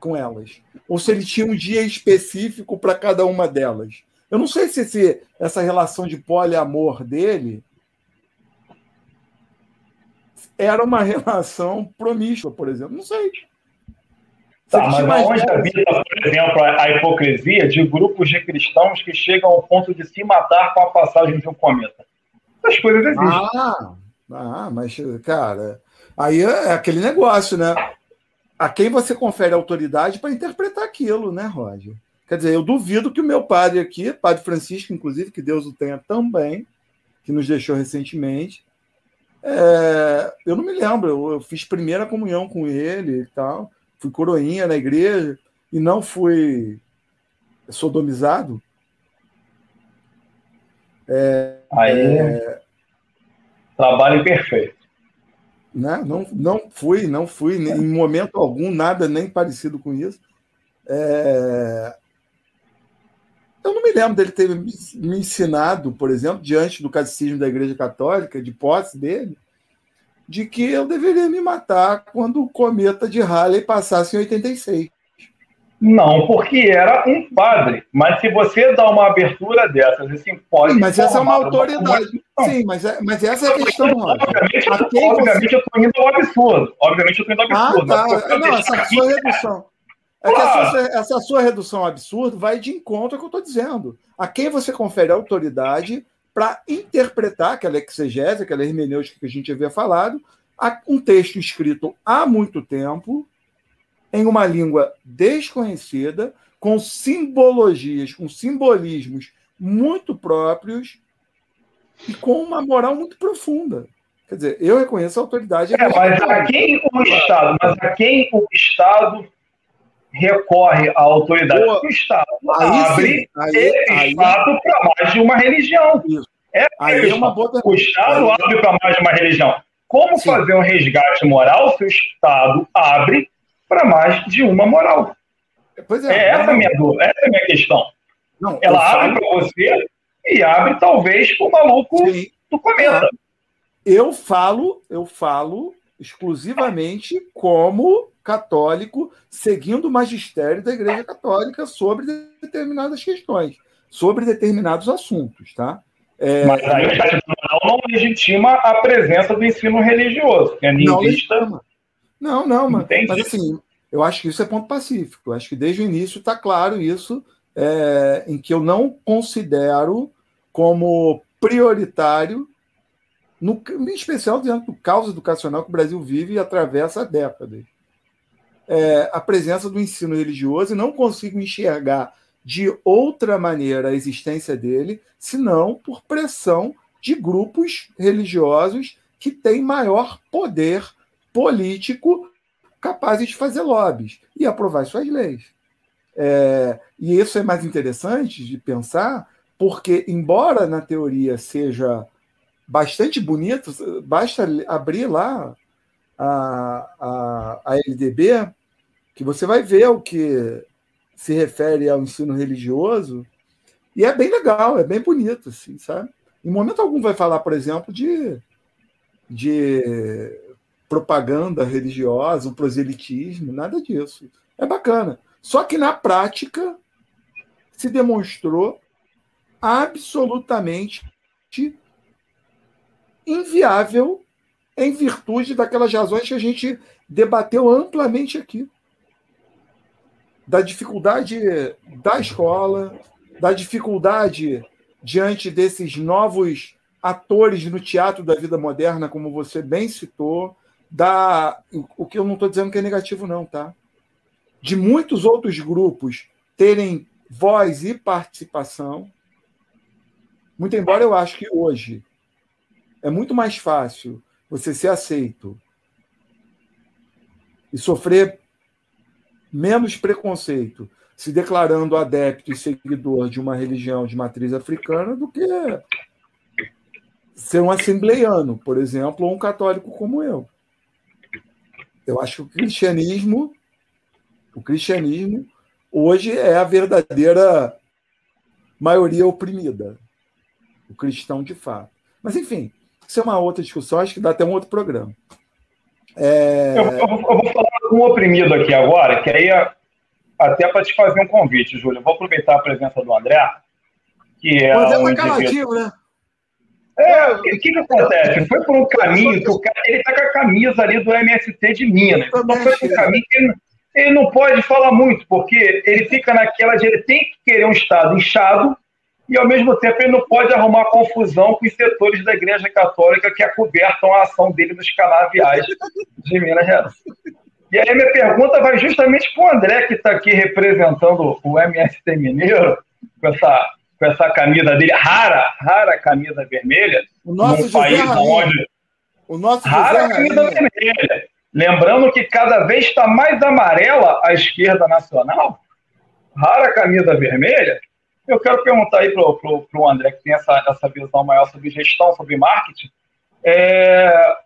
Speaker 3: com elas, ou se ele tinha um dia específico para cada uma delas. Eu não sei se esse, essa relação de poliamor dele era uma *laughs* relação promíscua, por exemplo. Não sei.
Speaker 1: Tá, mas onde habita, por exemplo, a hipocrisia de grupos de cristãos que chegam ao ponto de se matar com a passagem de um cometa? Essas coisas existem.
Speaker 3: Ah, ah mas, cara, Aí é aquele negócio, né? A quem você confere autoridade para interpretar aquilo, né, Roger? Quer dizer, eu duvido que o meu padre aqui, Padre Francisco, inclusive, que Deus o tenha também, que nos deixou recentemente, é, eu não me lembro, eu, eu, fiz primeira comunhão com ele e tal, fui coroinha na igreja e não fui sodomizado.
Speaker 1: É, Aí, é, trabalho perfeito.
Speaker 3: Né? Não, não fui, não fui em momento algum, nada nem parecido com isso. É... Eu não me lembro dele ter me ensinado, por exemplo, diante do catecismo da Igreja Católica, de posse dele, de que eu deveria me matar quando o cometa de Halley passasse em 86.
Speaker 1: Não, porque era um padre. Mas se você dá uma abertura dessas, assim, pode.
Speaker 3: Sim, mas essa é uma autoridade. Uma... Sim, mas, é, mas essa é a questão.
Speaker 1: Obviamente, eu, obviamente você... eu estou indo ao absurdo. Obviamente eu estou indo ao
Speaker 3: ah, absurdo. Ah, tá. Não, essa sua redução. É essa, essa sua redução ao absurdo vai de encontro ao que eu estou dizendo. A quem você confere autoridade para interpretar aquela exegese, aquela hermenêutica que a gente havia falado, um texto escrito há muito tempo, em uma língua desconhecida, com simbologias, com simbolismos muito próprios e com uma moral muito profunda. Quer dizer, eu reconheço a autoridade.
Speaker 1: É, mas a quem o Estado, mas a quem o Estado recorre à autoridade? Boa. O Estado aí, abre aí, aí, Estado para mais de uma religião. Isso. É, aí é uma boa o Estado abre para mais de uma religião. Como Sim. fazer um resgate moral se o Estado abre para mais de uma moral? Pois é, é essa, a minha dúvida, essa é a minha questão. Não, Ela abre falo... para você e abre talvez para o maluco Sim. do cometa.
Speaker 3: Eu falo, eu falo exclusivamente como católico, seguindo o magistério da Igreja Católica sobre determinadas questões, sobre determinados assuntos, tá?
Speaker 1: É, mas aí o não legitima a presença do ensino religioso, que é
Speaker 3: Não, não, não mas, mas assim, eu acho que isso é ponto pacífico. Eu acho que desde o início está claro isso, é, em que eu não considero como prioritário, no, em especial dentro do caos educacional que o Brasil vive e atravessa décadas. É, a presença do ensino religioso e não consigo enxergar de outra maneira a existência dele, senão por pressão de grupos religiosos que têm maior poder político capazes de fazer lobbies e aprovar suas leis. É, e isso é mais interessante de pensar, porque, embora na teoria seja bastante bonito, basta abrir lá a, a, a LDB, que você vai ver o que se refere ao ensino religioso, e é bem legal, é bem bonito, assim, sabe? Em momento algum vai falar, por exemplo, de, de propaganda religiosa, o proselitismo, nada disso. É bacana. Só que na prática se demonstrou absolutamente inviável em virtude daquelas razões que a gente debateu amplamente aqui da dificuldade da escola, da dificuldade diante desses novos atores no teatro da vida moderna, como você bem citou, da o que eu não estou dizendo que é negativo não, tá? De muitos outros grupos terem voz e participação. Muito embora eu acho que hoje é muito mais fácil você ser aceito e sofrer menos preconceito se declarando adepto e seguidor de uma religião de matriz africana do que ser um assembleiano, por exemplo, ou um católico como eu. Eu acho que o cristianismo, o cristianismo hoje é a verdadeira maioria oprimida, o cristão de fato. Mas enfim, isso é uma outra discussão, acho que dá até um outro programa.
Speaker 1: É... Eu, eu, vou, eu, vou, falar um oprimido aqui agora, que aí é até para te fazer um convite, Júlio. Eu vou aproveitar a presença do André, que é. O André um caladinho, né? É, o que, que, acontece? Foi por um caminho que o cara, ele tá com a camisa ali do MST de Minas. Então foi por um caminho que ele, ele não pode falar muito, porque ele fica naquela de ele tem que querer um Estado inchado e, ao mesmo tempo, ele não pode arrumar confusão com os setores da Igreja Católica que acobertam a ação dele nos canaviais de Minas Gerais. E aí, minha pergunta vai justamente para o André, que está aqui representando o MST Mineiro, com essa, com essa camisa dele, rara, rara camisa vermelha,
Speaker 3: o nosso num país onde.
Speaker 1: O nosso rara José camisa Rainha. vermelha. Lembrando que cada vez está mais amarela a esquerda nacional, rara camisa vermelha, eu quero perguntar aí para o André, que tem essa, essa visão maior sobre gestão, sobre marketing, é,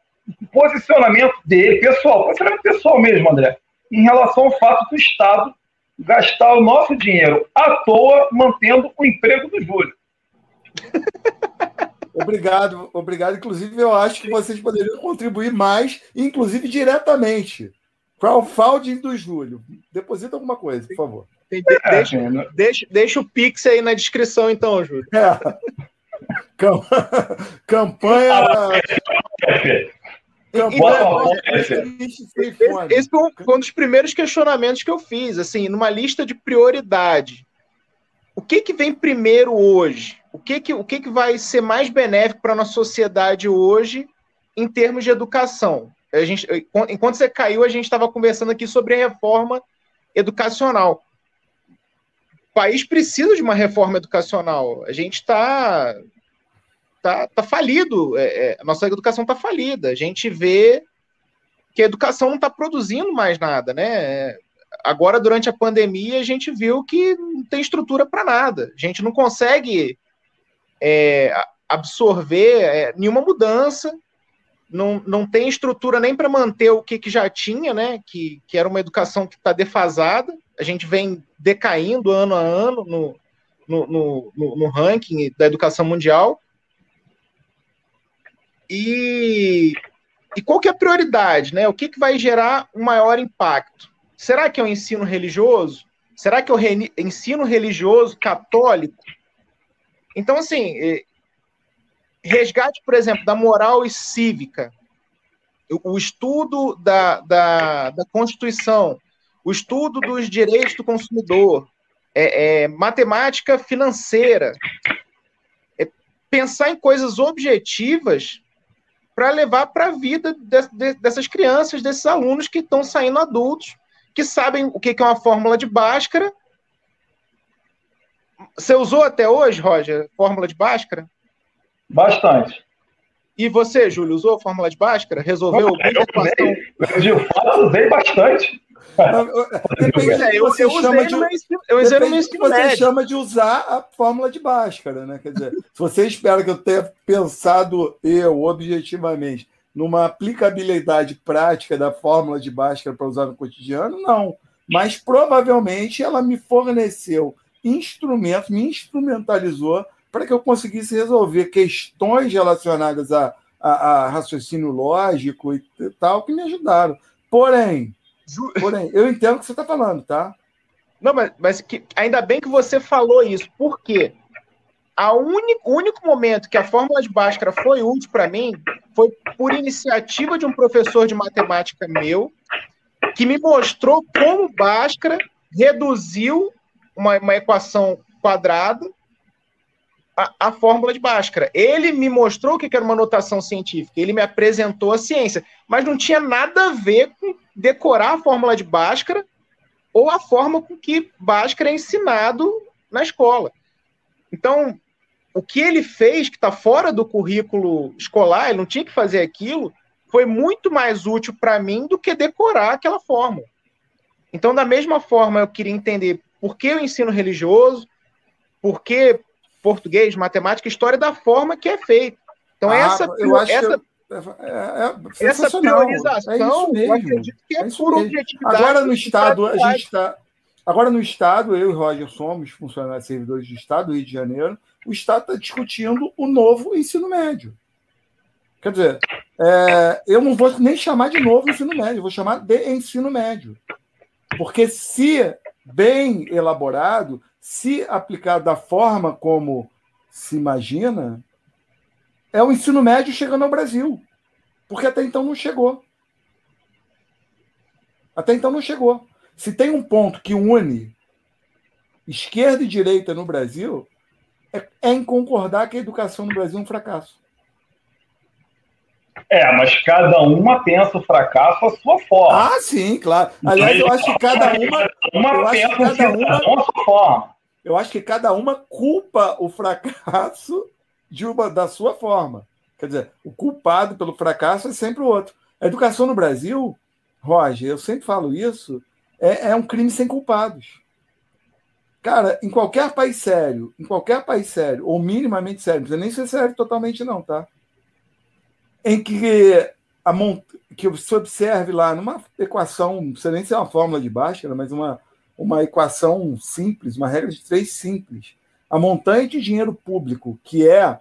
Speaker 1: o posicionamento dele, pessoal, posicionamento pessoal mesmo, André, em relação ao fato do Estado gastar o nosso dinheiro à toa mantendo o emprego do Júlio. *laughs*
Speaker 3: Obrigado, obrigado. Inclusive, eu acho que vocês poderiam contribuir mais, inclusive diretamente. Crowdfunding do Júlio. Deposita alguma coisa, por favor.
Speaker 2: É, deixa, é, deixa, deixa o Pix aí na descrição, então, Júlio. É. *laughs* *laughs*
Speaker 3: Campanha.
Speaker 2: Campanha. Esse foi um, um dos primeiros questionamentos que eu fiz, assim, numa lista de prioridade. o que, que vem primeiro hoje? O que, que, o que, que vai ser mais benéfico para a nossa sociedade hoje em termos de educação? A gente, enquanto você caiu, a gente estava conversando aqui sobre a reforma educacional. O país precisa de uma reforma educacional. A gente está tá, tá falido. É, é, a nossa educação está falida. A gente vê que a educação não está produzindo mais nada, né? Agora, durante a pandemia, a gente viu que não tem estrutura para nada. A gente não consegue é, absorver é, nenhuma mudança, não, não tem estrutura nem para manter o que, que já tinha, né? Que, que era uma educação que está defasada. A gente vem decaindo ano a ano no, no, no, no ranking da educação mundial. E e qual que é a prioridade, né? O que, que vai gerar um maior impacto? Será que é o ensino religioso? Será que é o re ensino religioso católico? Então, assim, resgate, por exemplo, da moral e cívica, o estudo da, da, da Constituição, o estudo dos direitos do consumidor, é, é matemática financeira, é pensar em coisas objetivas para levar para a vida de, de, dessas crianças, desses alunos que estão saindo adultos, que sabem o que, que é uma fórmula de Bhaskara. Você usou até hoje, Roger, fórmula de Bhaskara?
Speaker 1: Bastante.
Speaker 2: E você, Júlio, usou a fórmula de Bhaskara? Resolveu
Speaker 1: equação? Eu, eu usei bastante.
Speaker 3: Depende é, eu, você eu chama de, ensino, eu usei no meu ensino você médio. chama de usar a fórmula de Bhaskara, né? Quer dizer, se você espera que eu tenha pensado eu objetivamente numa aplicabilidade prática da fórmula de Bhaskara para usar no cotidiano, não. Mas provavelmente ela me forneceu instrumentos, me instrumentalizou para que eu conseguisse resolver questões relacionadas a, a, a raciocínio lógico e tal que me ajudaram. Porém, Porém, eu entendo o que você está falando, tá?
Speaker 2: Não, mas, mas que, ainda bem que você falou isso. Por quê? A uni, o único momento que a fórmula de Bhaskara foi útil para mim foi por iniciativa de um professor de matemática meu, que me mostrou como Bhaskara reduziu uma, uma equação quadrada a, a, fórmula de Bhaskara. Ele me mostrou o que era uma notação científica, ele me apresentou a ciência, mas não tinha nada a ver com decorar a fórmula de Bhaskara ou a forma com que Bhaskara é ensinado na escola. Então, o que ele fez, que está fora do currículo escolar, ele não tinha que fazer aquilo, foi muito mais útil para mim do que decorar aquela fórmula. Então, da mesma forma, eu queria entender por que o ensino religioso, por que português, matemática, história da forma que é feito. Então, ah, essa, eu acho essa, que é, é, é essa priorização, é eu acredito que é, é por objetividade.
Speaker 3: Agora no Estado, a gente está. Agora no Estado, eu e o Roger somos funcionários servidores do Estado do Rio de Janeiro, o Estado está discutindo o novo ensino médio. Quer dizer, é, eu não vou nem chamar de novo ensino médio, vou chamar de ensino médio. Porque se bem elaborado, se aplicado da forma como se imagina, é o ensino médio chegando ao Brasil. Porque até então não chegou. Até então não chegou. Se tem um ponto que une esquerda e direita no Brasil, é, é em concordar que a educação no Brasil é um fracasso.
Speaker 1: É, mas cada uma pensa o fracasso à sua forma.
Speaker 3: Ah, sim, claro. Aliás, eu acho que cada uma. uma pensa cada uma, a sua forma. Eu acho que cada uma culpa o fracasso de uma, da sua forma. Quer dizer, o culpado pelo fracasso é sempre o outro. A educação no Brasil, Roger, eu sempre falo isso, é, é um crime sem culpados. Cara, em qualquer país sério, em qualquer país sério, ou minimamente sério, não precisa nem ser sério totalmente, não, tá? Em que, a mont... que você observe lá numa equação, não precisa nem ser uma fórmula de Bhaskara, mas uma, uma equação simples, uma regra de três simples. A montanha de dinheiro público que é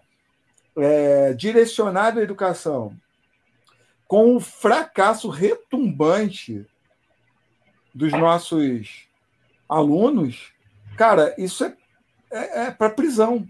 Speaker 3: é, direcionado à educação, com o fracasso retumbante dos nossos alunos, cara, isso é, é, é para prisão.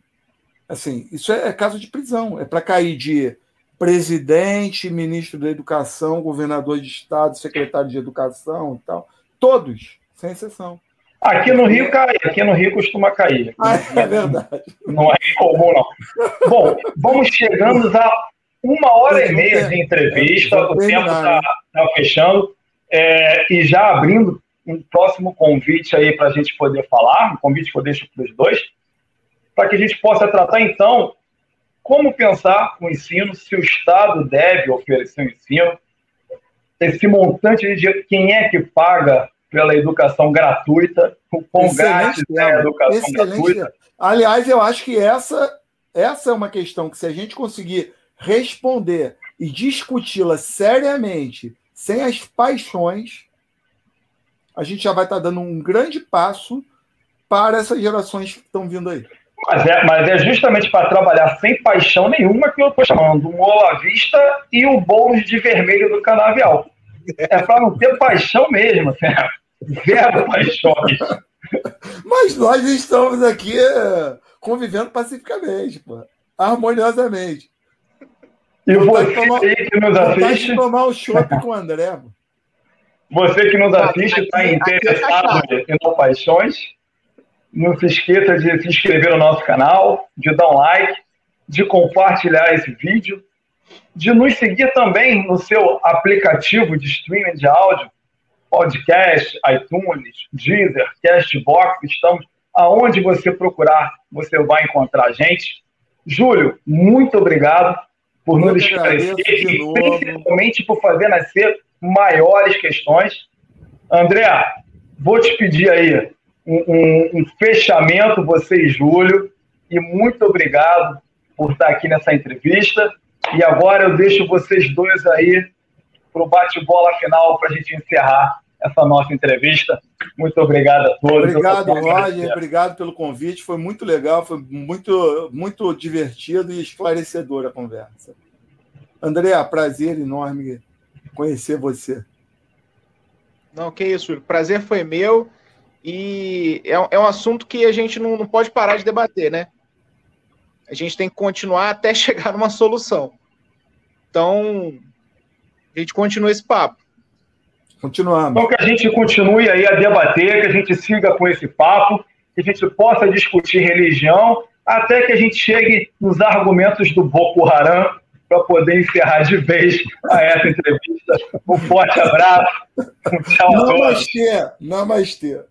Speaker 3: Assim, isso é, é caso de prisão, é para cair de presidente, ministro da Educação, governador de Estado, secretário de Educação e tal, todos, sem exceção.
Speaker 1: Aqui no Rio cai, aqui no Rio costuma cair.
Speaker 3: Ah, é verdade.
Speaker 1: Não é comum, não. Bom, vamos chegando a uma hora e meia de entrevista, o tempo está tá fechando. É, e já abrindo um próximo convite aí para a gente poder falar, um convite que eu deixo para os dois, para que a gente possa tratar, então, como pensar o ensino, se o Estado deve oferecer o ensino, esse montante de dinheiro, quem é que paga pela educação gratuita, o quão grátis é a educação Excelente gratuita.
Speaker 3: Aliás, eu acho que essa, essa é uma questão que se a gente conseguir responder e discuti-la seriamente, sem as paixões, a gente já vai estar dando um grande passo para essas gerações que estão vindo aí.
Speaker 1: Mas é, mas é justamente para trabalhar sem paixão nenhuma que eu estou chamando o Olavista e o Boulos de Vermelho do Canavial. É para não ter paixão mesmo, assim, *laughs* zero paixões.
Speaker 3: Mas nós estamos aqui eh, convivendo pacificamente, pô, harmoniosamente.
Speaker 1: E você tomar, que nos assiste.
Speaker 3: tomar um chopp com o André.
Speaker 1: Você que nos assiste está interessado em não paixões, não se esqueça de se inscrever no nosso canal, de dar um like, de compartilhar esse vídeo, de nos seguir também no seu aplicativo de streaming de áudio, podcast, iTunes, Deezer, Castbox, estamos aonde você procurar, você vai encontrar a gente. Júlio, muito obrigado por nos esclarecer e principalmente por fazer nascer maiores questões. André, vou te pedir aí um, um, um fechamento, você e Júlio, e muito obrigado por estar aqui nessa entrevista. E agora eu deixo vocês dois aí para o bate-bola final para a gente encerrar essa nossa entrevista. Muito obrigado a todos.
Speaker 3: Obrigado, Roger. Obrigado pelo convite. Foi muito legal, foi muito, muito divertido e esclarecedora a conversa. André, prazer enorme conhecer você.
Speaker 2: Não, que isso, prazer foi meu e é, é um assunto que a gente não, não pode parar de debater, né? A gente tem que continuar até *laughs* chegar numa solução. Então, a gente continua esse papo.
Speaker 3: Continuamos.
Speaker 1: Então, que a gente continue aí a debater, que a gente siga com esse papo, que a gente possa discutir religião, até que a gente chegue nos argumentos do Boko Haram, para poder encerrar de vez a essa entrevista. Um forte abraço. Um tchau.
Speaker 3: Namastê. Namastê.